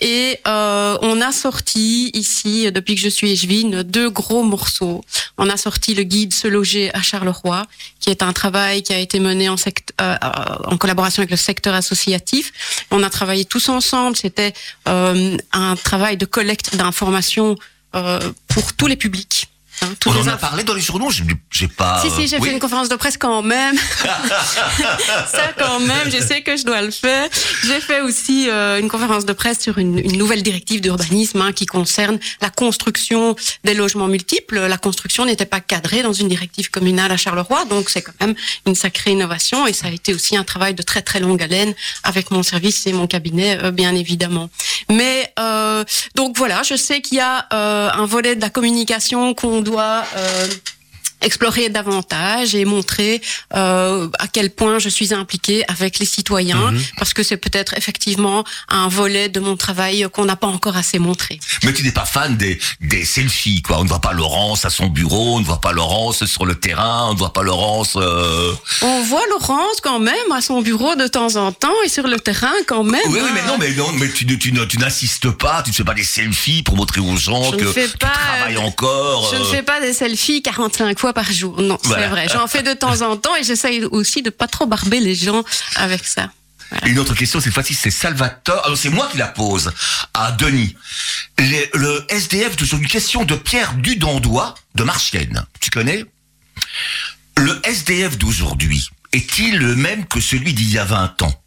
Et euh, on a sorti ici, depuis que je suis échevine, deux gros morceaux. On a sorti le guide Se loger à Charleroi, qui est un travail qui a été mené en, euh, euh, en collaboration avec le secteur associatif. On a travaillé tous ensemble. C'était euh, un travail de collecte d'informations euh, pour tous les publics. Hein, tous On les en a parlé dans les journaux, j'ai pas... si, si, j'ai oui. fait une conférence de presse quand même. Ça, quand même, je sais que je dois le faire. J'ai fait aussi euh, une conférence de presse sur une, une nouvelle directive d'urbanisme hein, qui concerne la construction des logements multiples. La construction n'était pas cadrée dans une directive communale à Charleroi, donc c'est quand même une sacrée innovation et ça a été aussi un travail de très très longue haleine avec mon service et mon cabinet, euh, bien évidemment. Mais euh, donc voilà, je sais qu'il y a euh, un volet de la communication qu'on doit euh, explorer davantage et montrer euh, à quel point je suis impliquée avec les citoyens, Mhm. parce que c'est peut-être effectivement un volet de mon travail qu'on n'a pas encore assez montré. Mais tu n'es pas fan des, des selfies, quoi. On ne voit pas Laurence à son bureau, on ne voit pas Laurence sur le terrain, on ne voit pas Laurence... euh, On voit Laurence quand même à son bureau de temps en temps et sur le terrain quand même. Oui, oui, hein. mais non, mais non, mais tu, tu, n'insistes pas, tu ne fais pas des selfies pour montrer aux gens Je que ne fais tu travailles encore. Je ne euh, fais pas des selfies 45 fois par jour. Non, Voilà. c'est vrai. J'en fais de temps en temps et j'essaye aussi de pas trop barber les gens avec ça. Une autre question, cette fois-ci, c'est Salvatore. Alors, c'est moi qui la pose à Denis. Les- le SDF, sur une question de Pierre Dudandois de Marchienne. Tu connais? Le SDF d'aujourd'hui est-il le même que celui d'il y a 20 ans?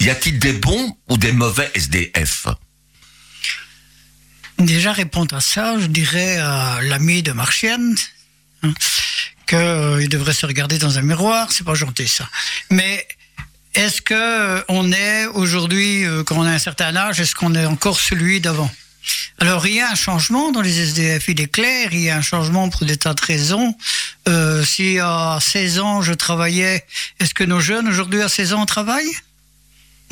Y a-t-il des bons ou des mauvais SDF Déjà répondre à ça, je dirais à l'ami de Marchienne que euh, devrait se regarder dans un miroir. C'est pas gentil ça. Mais est-ce que euh, on est aujourd'hui, euh, quand on a un certain âge, est-ce qu'on est encore celui d'avant? Alors il y a un changement dans les SDF, il est clair, il y a un changement pour des tas de raisons. Euh, si à 16 ans je travaillais, est-ce que nos jeunes aujourd'hui à 16 ans travaillent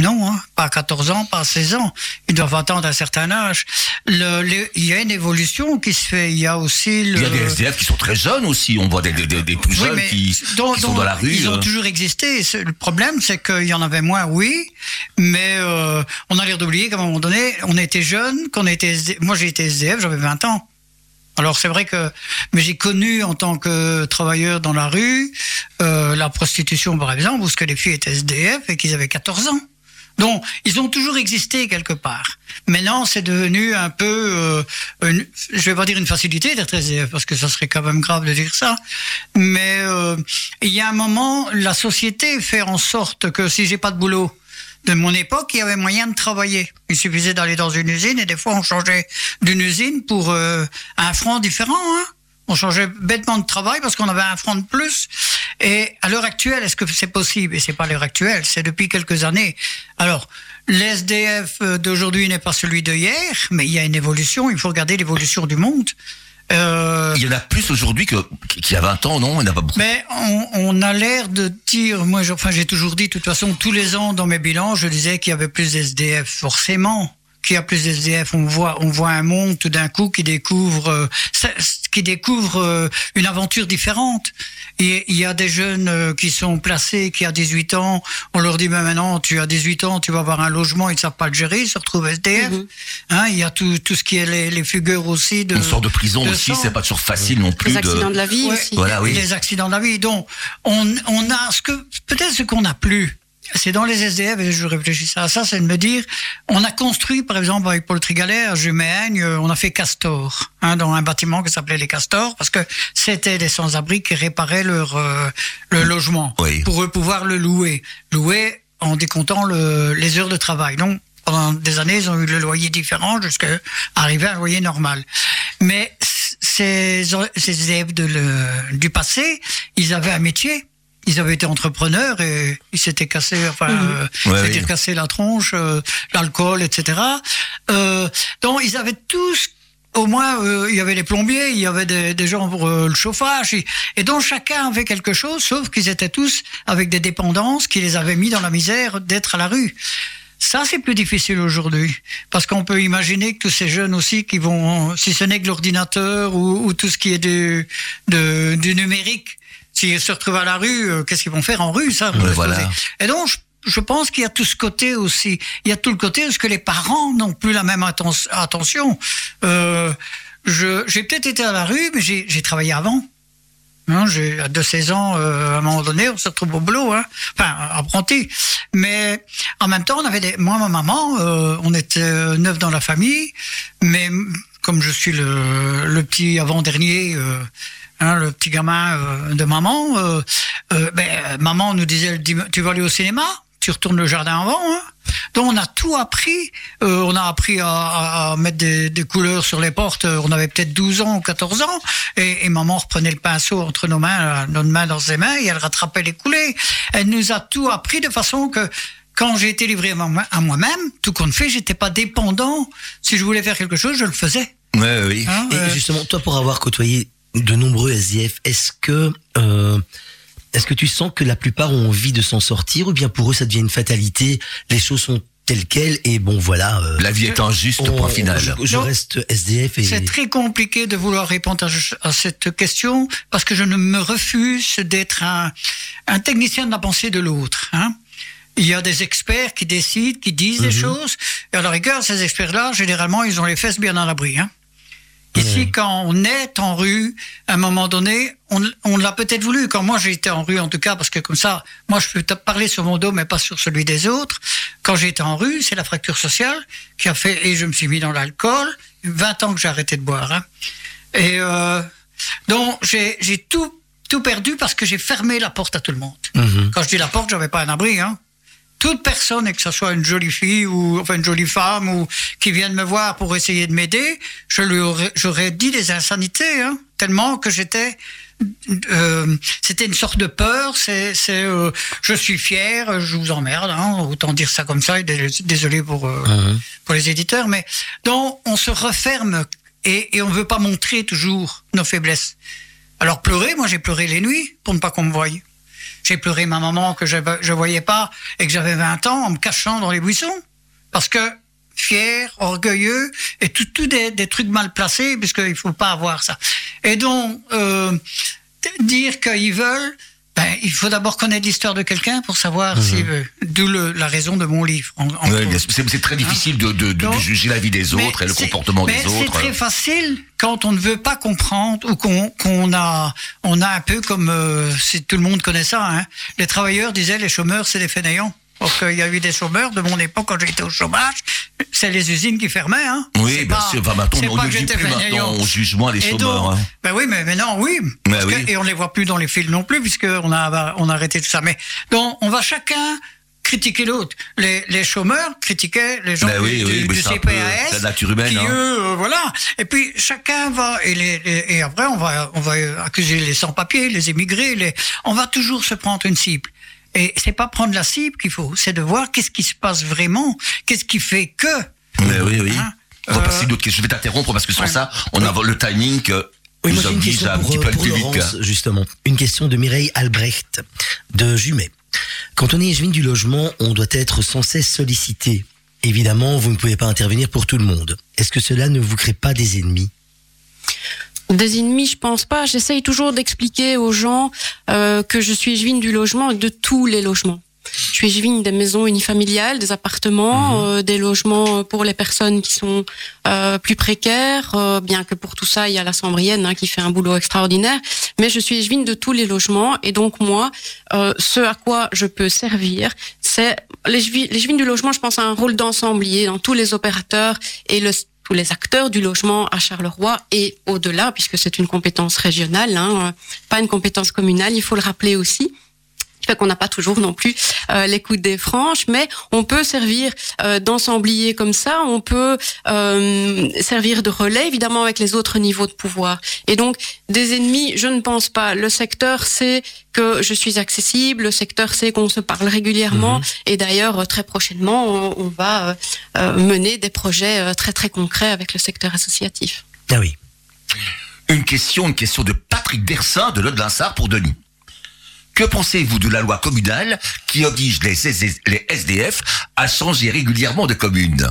non, hein, pas à 14 ans, pas à 16 ans. Ils doivent attendre un certain âge. Le, le- il y a une évolution qui se fait. Il y a aussi le... Il y a des SDF qui sont très jeunes aussi. On voit des, des, des- des Oui, jeunes qui, dont- qui sont dans la rue. Ils ont euh. toujours existé. Le problème, c'est qu'il y en avait moins, oui, mais euh, on a l'air d'oublier qu'à un moment donné, on était jeunes, qu'on était SD Moi, j'ai été SDF, j'avais 20 ans. Alors c'est vrai que, mais j'ai connu en tant que travailleur dans la rue euh, la prostitution par exemple, où ce que les filles étaient SDF et qu'ils avaient 14 ans. Donc ils ont toujours existé quelque part. Maintenant c'est devenu un peu, euh, une- je vais pas dire une facilité d'être SDF parce que ça serait quand même grave de dire ça, mais euh, il y a un moment la société fait en sorte que si j'ai pas de boulot, de mon époque, il y avait moyen de travailler. Il suffisait d'aller dans une usine et des fois on changeait d'une usine pour euh, un franc différent. Hein. On changeait bêtement de travail parce qu'on avait un franc de plus. Et à l'heure actuelle, est-ce que c'est possible? Et c'est pas l'heure actuelle, c'est depuis quelques années. Alors, l'SDF d'aujourd'hui n'est pas celui de hier, mais il y a une évolution. Il faut regarder l'évolution du monde. Euh, Il y en a plus aujourd'hui que qu'il y a 20 ans, non? Il n'y en a pas beaucoup. mais on, on a l'air de dire, moi, enfin, j'ai toujours dit, de toute façon, tous les ans dans mes bilans, je disais qu'il y avait plus d'SDF, forcément. Qu'il y a plus d'SDF, on voit, on voit un monde tout d'un coup qui découvre, euh, qui découvre euh, une aventure différente. Et il y a des jeunes euh, qui sont placés, qui à 18 ans, on leur dit, ben maintenant, tu as 18 ans, tu vas avoir un logement, ils ne savent pas le gérer, ils se retrouvent SDF. Hein, il y a tout, tout ce qui est les, les fugueurs aussi. De, On sort de prison de aussi, c'est pas toujours facile non plus Les accidents de la vie Ouais, aussi. Voilà, oui. Les accidents de la vie. Donc, on, on a ce que, peut-être ce qu'on n'a plus. C'est dans les SDF, et je réfléchissais à ça, c'est de me dire, on a construit, par exemple, avec Paul Trigalet, à euh, on a fait Castor, hein, dans un bâtiment qui s'appelait les Castors, parce que c'était des sans-abri qui réparaient leur, euh, le logement. Oui. Pour eux pouvoir le louer. Louer en décomptant le, les heures de travail. Donc, pendant des années, ils ont eu le loyer différent jusqu'à arriver à un loyer normal. Mais ces, ces SDF de le- du passé, ils avaient un métier. Ils avaient été entrepreneurs et ils s'étaient cassés, enfin, euh, Ouais, c'est-à-dire oui. cassé la tronche, euh, l'alcool, etc. Euh, donc ils avaient tous au moins, euh, il y avait les plombiers, il y avait des, des gens pour euh, le chauffage, et, et donc chacun avait quelque chose, sauf qu'ils étaient tous avec des dépendances qui les avaient mis dans la misère d'être à la rue. Ça, c'est plus difficile aujourd'hui, parce qu'on peut imaginer que tous ces jeunes aussi qui vont, si ce n'est que l'ordinateur ou, ou tout ce qui est du, de- du numérique, s'ils se retrouvent à la rue, euh, qu'est-ce qu'ils vont faire en rue, ça voilà. Et donc, je, je pense qu'il y a tout ce côté aussi. Il y a tout le côté parce que les parents n'ont plus la même atten- attention. Euh, j'ai peut-être été à la rue, mais j'ai travaillé avant. Hein, j'ai à de 16 ans, euh, à un moment donné, on se retrouve au boulot, hein. enfin apprenti. Mais en même temps, on avait des, moi, ma maman, euh, on était euh, neuf dans la famille, mais comme je suis le, petit avant-dernier, euh, hein, le petit gamin euh, de maman, euh, ben, maman nous disait, tu vas aller au cinéma, tu retournes le jardin avant. Hein? Donc on a tout appris. On a appris à, mettre des, couleurs sur les portes. On avait peut-être 12 ans ou 14 ans. Et, et maman reprenait le pinceau entre nos mains, notre main dans ses mains, et elle rattrapait les coulées. Elle nous a tout appris de façon que quand j'ai été livré à moi- à moi-même, tout compte fait, j'étais pas dépendant. Si je voulais faire quelque chose, je le faisais. Ouais, oui. Hein, Et euh, justement, toi, pour avoir côtoyé de nombreux SDF, est-ce que euh, est-ce que tu sens que la plupart ont envie de s'en sortir ou bien pour eux ça devient une fatalité Les choses sont telles quelles et bon voilà. euh, La vie est injuste, on- point final. Je, reste SDF et C'est très compliqué de vouloir répondre à, à cette question parce que je ne me refuse d'être un, un technicien de la pensée de l'autre. Hein. Il y a des experts qui décident, qui disent des choses. Et à la rigueur, ces experts-là, généralement, ils ont les fesses bien à l'abri. Hein. Ici, quand on est en rue, à un moment donné, on, on l'a peut-être voulu. Quand moi j'étais en rue, en tout cas, parce que comme ça, moi je peux parler sur mon dos, mais pas sur celui des autres. Quand j'étais en rue, c'est la fracture sociale qui a fait, et je me suis mis dans l'alcool. 20 ans que j'ai arrêté de boire. Hein. Et euh, donc j'ai j'ai tout tout perdu parce que j'ai fermé la porte à tout le monde. Mhm. Quand je dis la porte, j'avais pas un abri. Hein. Toute personne, et que ce soit une jolie fille ou enfin une jolie femme ou qui vienne me voir pour essayer de m'aider, je lui aurais, j'aurais dit des insanités, hein, tellement que j'étais. euh, c'était une sorte de peur. C'est, c'est, euh, je suis fier, je vous emmerde. Hein, autant dire ça comme ça. Et désolé pour euh, Mhm. pour les éditeurs, mais donc on se referme et, et on ne veut pas montrer toujours nos faiblesses. Alors pleurer, moi j'ai pleuré les nuits pour ne pas qu'on me voie. J'ai pleuré ma maman que je ne voyais pas et que j'avais 20 ans en me cachant dans les buissons. Parce que fier, orgueilleux, et tout, tout des, des trucs mal placés, puisqu'il ne faut pas avoir ça. Et donc, euh, dire qu'ils veulent, ben, il faut d'abord connaître l'histoire de quelqu'un pour savoir s'il veut. D'où le- la raison de mon livre. Ouais, c'est c'est très difficile de, de, de- de Donc, juger la vie des autres et le c'est- comportement mais des C'est autres. très facile quand on ne veut pas comprendre ou qu'on a, on a un peu comme, euh, si tout le monde connaît ça, hein, les travailleurs disaient les chômeurs c'est des fainéants. Or qu'il y a eu des chômeurs de mon époque quand j'étais au chômage, c'est les usines qui fermaient. Hein. Oui, bien sûr. Enfin, maintenant, on ne j'étais plus maintenant, on juge moins les chômeurs. donc, hein. Ben oui, mais maintenant, oui. Parce que- oui. et on les voit plus dans les films non plus, puisqu'on a, on a arrêté tout ça. Mais donc, on va chacun critiquer l'autre. Les, les chômeurs critiquaient les gens Ben oui, du, oui, du- mais peu CPAS. la nature humaine, Qui, hein. eux, euh, voilà. Et puis, chacun va, et, les, les- et après, on va, on va accuser les sans-papiers, les émigrés, les, on va toujours se prendre une cible. Et c'est pas prendre la cible qu'il faut, c'est de voir qu'est-ce qui se passe vraiment, qu'est-ce qui fait que. Mais oui, oui. Hein, On va euh, passer d'autres questions. Je vais t'interrompre parce que sans ouais. ça, on a le timing que Oui, nous moi j'ai une question à un pour, pour. Laurence, justement. Une question de Mireille Albrecht, de Jumet. Quand on est échevine du logement, on doit être sans cesse sollicité. Évidemment, vous ne pouvez pas intervenir pour tout le monde. Est-ce que cela ne vous crée pas des ennemis? Des ennemis, je pense pas. J'essaye toujours d'expliquer aux gens euh, que je suis échevine du logement et de tous les logements. Je suis échevine des maisons unifamiliales, des appartements, euh, des logements pour les personnes qui sont euh, plus précaires, euh, bien que pour tout ça, il y a la Sambrienne hein, qui fait un boulot extraordinaire. Mais je suis échevine de tous les logements et donc moi, euh, ce à quoi je peux servir, c'est l'échevi- l'échevine du logement, je pense, a un rôle d'ensemblier dans tous les opérateurs et le tous les acteurs du logement à Charleroi et au-delà, puisque c'est une compétence régionale, hein, pas une compétence communale, il faut le rappeler aussi. Ce qui fait qu'on n'a pas toujours non plus euh, l'écoute des franches, mais on peut servir euh, d'ensemblier comme ça, on peut euh, servir de relais, évidemment, avec les autres niveaux de pouvoir. Et donc, des ennemis, je ne pense pas. Le secteur sait que je suis accessible, le secteur sait qu'on se parle régulièrement, et d'ailleurs, euh, très prochainement, on, on va euh, euh, mener des projets euh, très très concrets avec le secteur associatif. Ah oui. Une question, une question de Patrick Dersin de Lode-Linsard pour Denis. Que pensez-vous de la loi communale qui oblige les, SDF à changer régulièrement de commune?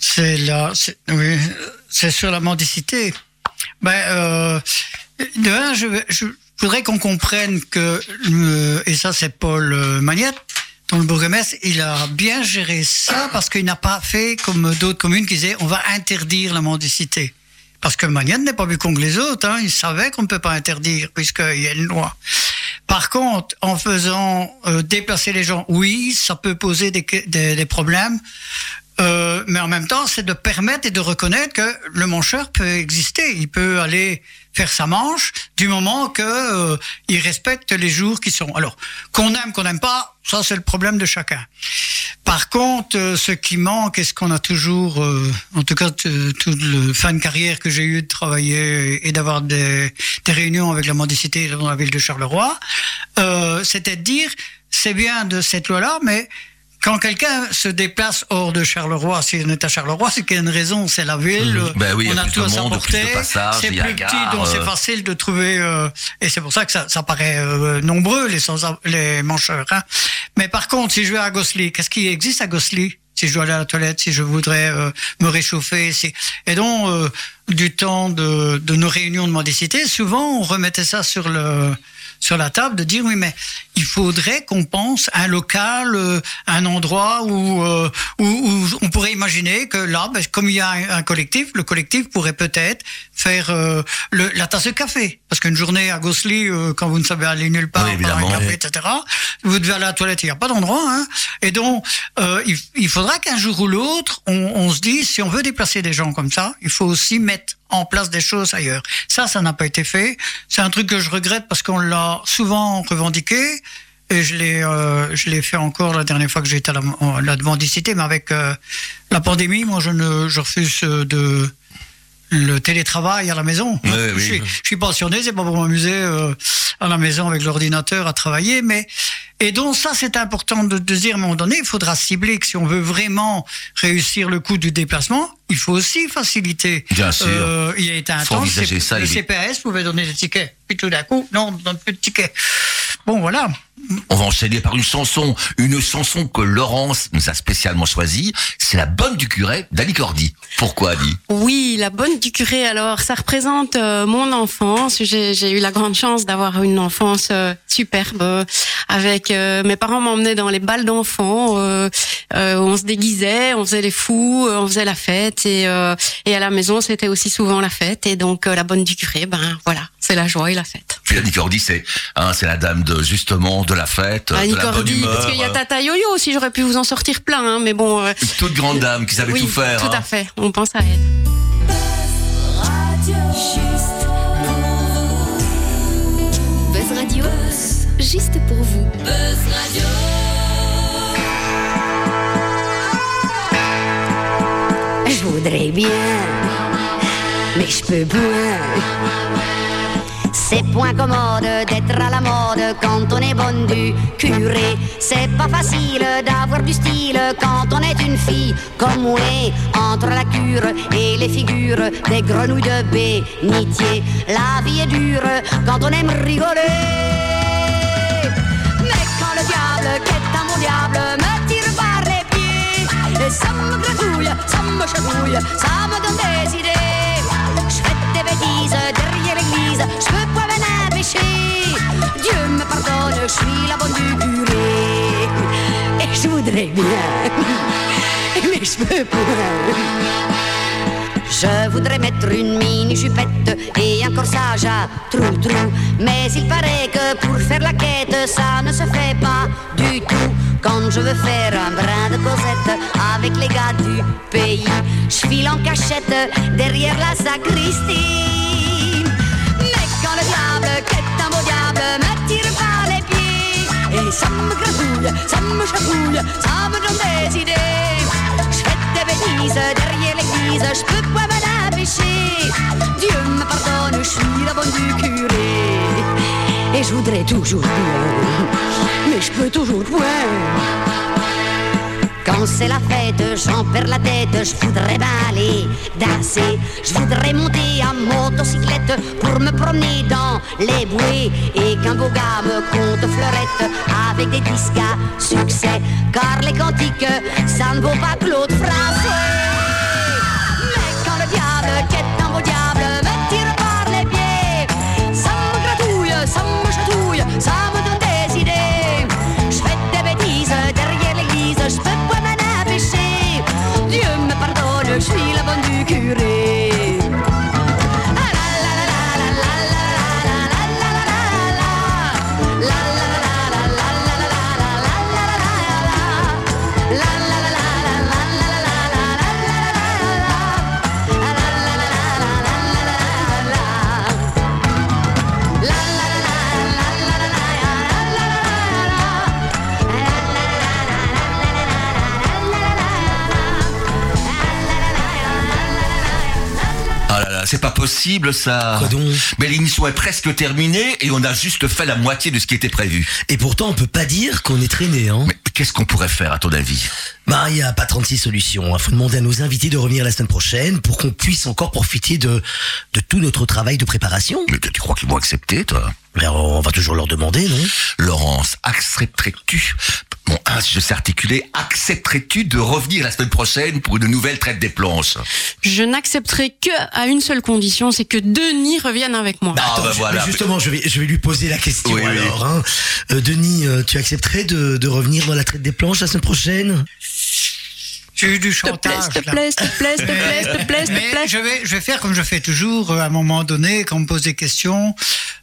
C'est là, oui, c'est sur la mendicité. Ben, euh, de un, je, voudrais qu'on comprenne que, et ça c'est Paul euh, Magnette, dont le bourgmestre, il a bien géré ça parce qu'il n'a pas fait comme d'autres communes qui disaient on va interdire la mendicité. Parce que Magnette n'est pas plus con que les autres, hein, il savait qu'on ne peut pas interdire puisqu'il y a une loi. Par contre, en faisant euh, déplacer les gens, oui, ça peut poser des, des, des problèmes. Euh, mais en même temps, c'est de permettre et de reconnaître que le mancheur peut exister. Il peut aller faire sa manche du moment que euh, respecte les jours qui sont. Alors, qu'on aime, qu'on n'aime pas, ça c'est le problème de chacun. Par contre, euh, ce qui manque et ce qu'on a toujours, euh, en tout cas toute le fin de carrière que j'ai eu de travailler et d'avoir des, des réunions avec la mendicité dans la ville de Charleroi, euh, c'était de dire, c'est bien de cette loi-là, mais quand quelqu'un se déplace hors de Charleroi, si on est à Charleroi, c'est qu'il y a une raison, c'est la ville. Mhm. Ben oui, on a a tout à s'apporter. passages, C'est plus petit, gare, donc c'est euh. facile de trouver. euh, et c'est pour ça que ça, ça paraît euh, nombreux les sans les mancheurs. Hein. Mais par contre, si je vais à Gossely, qu'est-ce qui existe à Gossely si je dois aller à la toilette, si je voudrais euh, me réchauffer, si... et donc euh, du temps de, de nos réunions de mendicité, souvent on remettait ça sur le sur la table de dire oui mais il faudrait qu'on pense à un local, euh, un endroit où, euh, où, où on pourrait imaginer que là, ben, comme il y a un, un collectif, le collectif pourrait peut-être faire euh, le, la tasse de café. Parce qu'une journée à Gossely, euh, quand vous ne savez aller nulle part, Oui, un café, oui. etc., vous devez aller à la toilette, il n'y a pas d'endroit. Hein. Et donc, euh, il, il faudra qu'un jour ou l'autre, on, on se dise, si on veut déplacer des gens comme ça, il faut aussi mettre en place des choses ailleurs. Ça, ça n'a pas été fait. C'est un truc que je regrette parce qu'on l'a souvent revendiqué. Et je l'ai, euh, je l'ai fait encore la dernière fois que j'étais à la, en- la mendicité, mais avec euh, la pandémie, moi, je ne, je refuse de le télétravail à la maison. Oui, je, oui. suis, je suis passionné, c'est pas pour m'amuser euh, à la maison avec l'ordinateur à travailler, mais et donc ça c'est important de, de dire à un moment donné, il faudra cibler que si on veut vraiment réussir le coût du déplacement, il faut aussi faciliter. Bien sûr. Euh, il y a été un Faut temps, le ça, le CPS pouvait donner des tickets, puis tout d'un coup, non, on ne donne plus de tickets. Bon voilà. On va enchaîner par une chanson, une chanson que Laurence nous a spécialement choisie. C'est la bonne du curé d'Ali Cordy. Pourquoi Ali Oui, la bonne du curé. Alors, ça représente euh, mon enfance. J'ai eu la grande chance d'avoir une enfance euh, superbe. avec euh, mes parents m'emmenaient dans les balles d'enfants. euh, euh, on se déguisait, on faisait les fous, euh, on faisait la fête. Et, euh, et à la maison, c'était aussi souvent la fête. Et donc, euh, la bonne du curé, ben voilà, c'est la joie et la fête. Puis Annie Cordy, c'est hein, c'est la dame de justement de la fête, Annie de la bonne humeur. parce qu'il y a Tata Yo-Yo aussi. J'aurais pu vous en sortir plein, hein, mais bon. euh, Une toute grande dame qui savait oui, tout faire. Tout hein. à fait. On pense à elle. Buzz Radio, juste pour vous. Je voudrais bien, mais je peux point. C'est point commode d'être à la mode quand on est bonne du curé. C'est pas facile d'avoir du style quand on est une fille comme moi. Entre la cure et les figures des grenouilles de bénitier, la vie est dure quand on aime rigoler. Mais quand le diable, qu'est un mon diable, ça me gratouille, ça me chatouille, ça me donne des idées. Je fais des bêtises derrière l'église, je peux pas m'en empêcher. Dieu me pardonne, je suis la bonne du curé. Et je voudrais bien, mais je pas. Je voudrais mettre une mini jupette et un corsage à trou-trou. Mais il paraît que pour faire la quête, ça ne se fait pas du tout. Quand je veux faire un brin de causette avec les gars du pays, je file en cachette derrière la sacristie. Mais quand le diable, qu'est un beau diable, me tire par les pieds, et ça me gratouille, ça me chatouille, ça me donne des idées. Je fais des bêtises derrière l'église, je peux pas m'en empêcher. Dieu me pardonne, je suis la bonne du curé. Et je voudrais toujours bien, mais je peux toujours point. Quand c'est la fête, j'en perds la tête, je voudrais bien aller danser. Je voudrais monter à motocyclette pour me promener dans les bouées. Et qu'un beau gars me compte fleurette avec des disques à succès. Car les cantiques, ça ne vaut pas Claude Français. beauty. C'est pas possible ça. Quoi donc Mais l'émission est presque terminée et on a juste fait la moitié de ce qui était prévu. Et pourtant, on peut pas dire qu'on est traîné, hein. Mais qu'est-ce qu'on pourrait faire à ton avis? Bah, il y a pas 36 solutions. Il faut demander à nos invités de revenir la semaine prochaine pour qu'on puisse encore profiter de, de tout notre travail de préparation. Mais tu crois qu'ils vont accepter, toi? Mais on va toujours leur demander, non? Laurence, accepterais-tu Bon, hein, si je sais articuler, accepterais-tu de revenir la semaine prochaine pour une nouvelle traite des planches? Je n'accepterai que à une seule condition, c'est que Denis revienne avec moi. Ah, Attends, bah je- voilà. justement, je vais, je vais lui poser la question Oui, oui. alors. hein. Euh, Denis, euh, tu accepterais de, de revenir dans la traite des planches la semaine prochaine? J'ai eu du S'il te plaît, chantage. s'il te plaît, s'il te plaît, s'il te plaît, s'il te plaît, s'il te Mais plaît. je vais, je vais faire comme je fais toujours. euh, À un moment donné, quand on me pose des questions,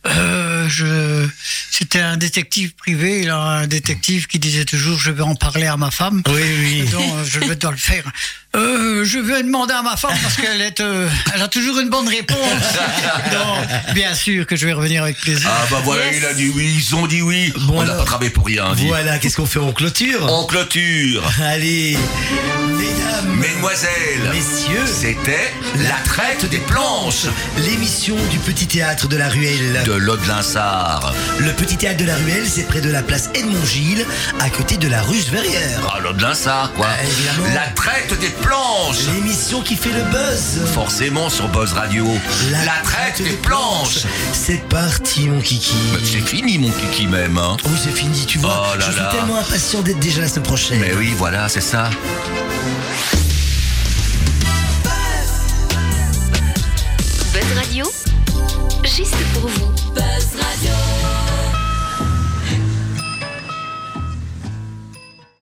euh, je, c'était un détective privé, là, un détective qui disait toujours, je vais en parler à ma femme. Oui, oui. Donc, euh, je vais devoir le faire. Euh, je vais demander à ma femme parce qu'elle est, euh, elle a toujours une bonne réponse. Donc, bien sûr que je vais revenir avec plaisir. Ah bah voilà, Yes. il a dit oui, ils ont dit oui. Bon, On n'a pas travaillé pour rien. Voilà, qu'est-ce qu'on fait en clôture? En clôture, Allez, mesdames, mesdemoiselles, messieurs, c'était la traite des planches l'émission du Petit Théâtre de la Ruelle. de l'Aude-Linsard. Le Petit Théâtre de la Ruelle, c'est près de la place Edmond Gilles, à côté de la Ruche Verrière. Ah, l'Aude-Linsard, quoi. Ah, évidemment. La traite des planches L'émission qui fait le buzz. Forcément sur Buzz Radio. La, traite des planches C'est parti, mon kiki. Bah, C'est fini, mon kiki, même, hein. Oui, c'est fini, tu vois. Oh là je là. suis tellement impatient d'être déjà la semaine prochaine. Mais oui, voilà, c'est ça. Buzz Radio, juste pour vous. Buzz Radio.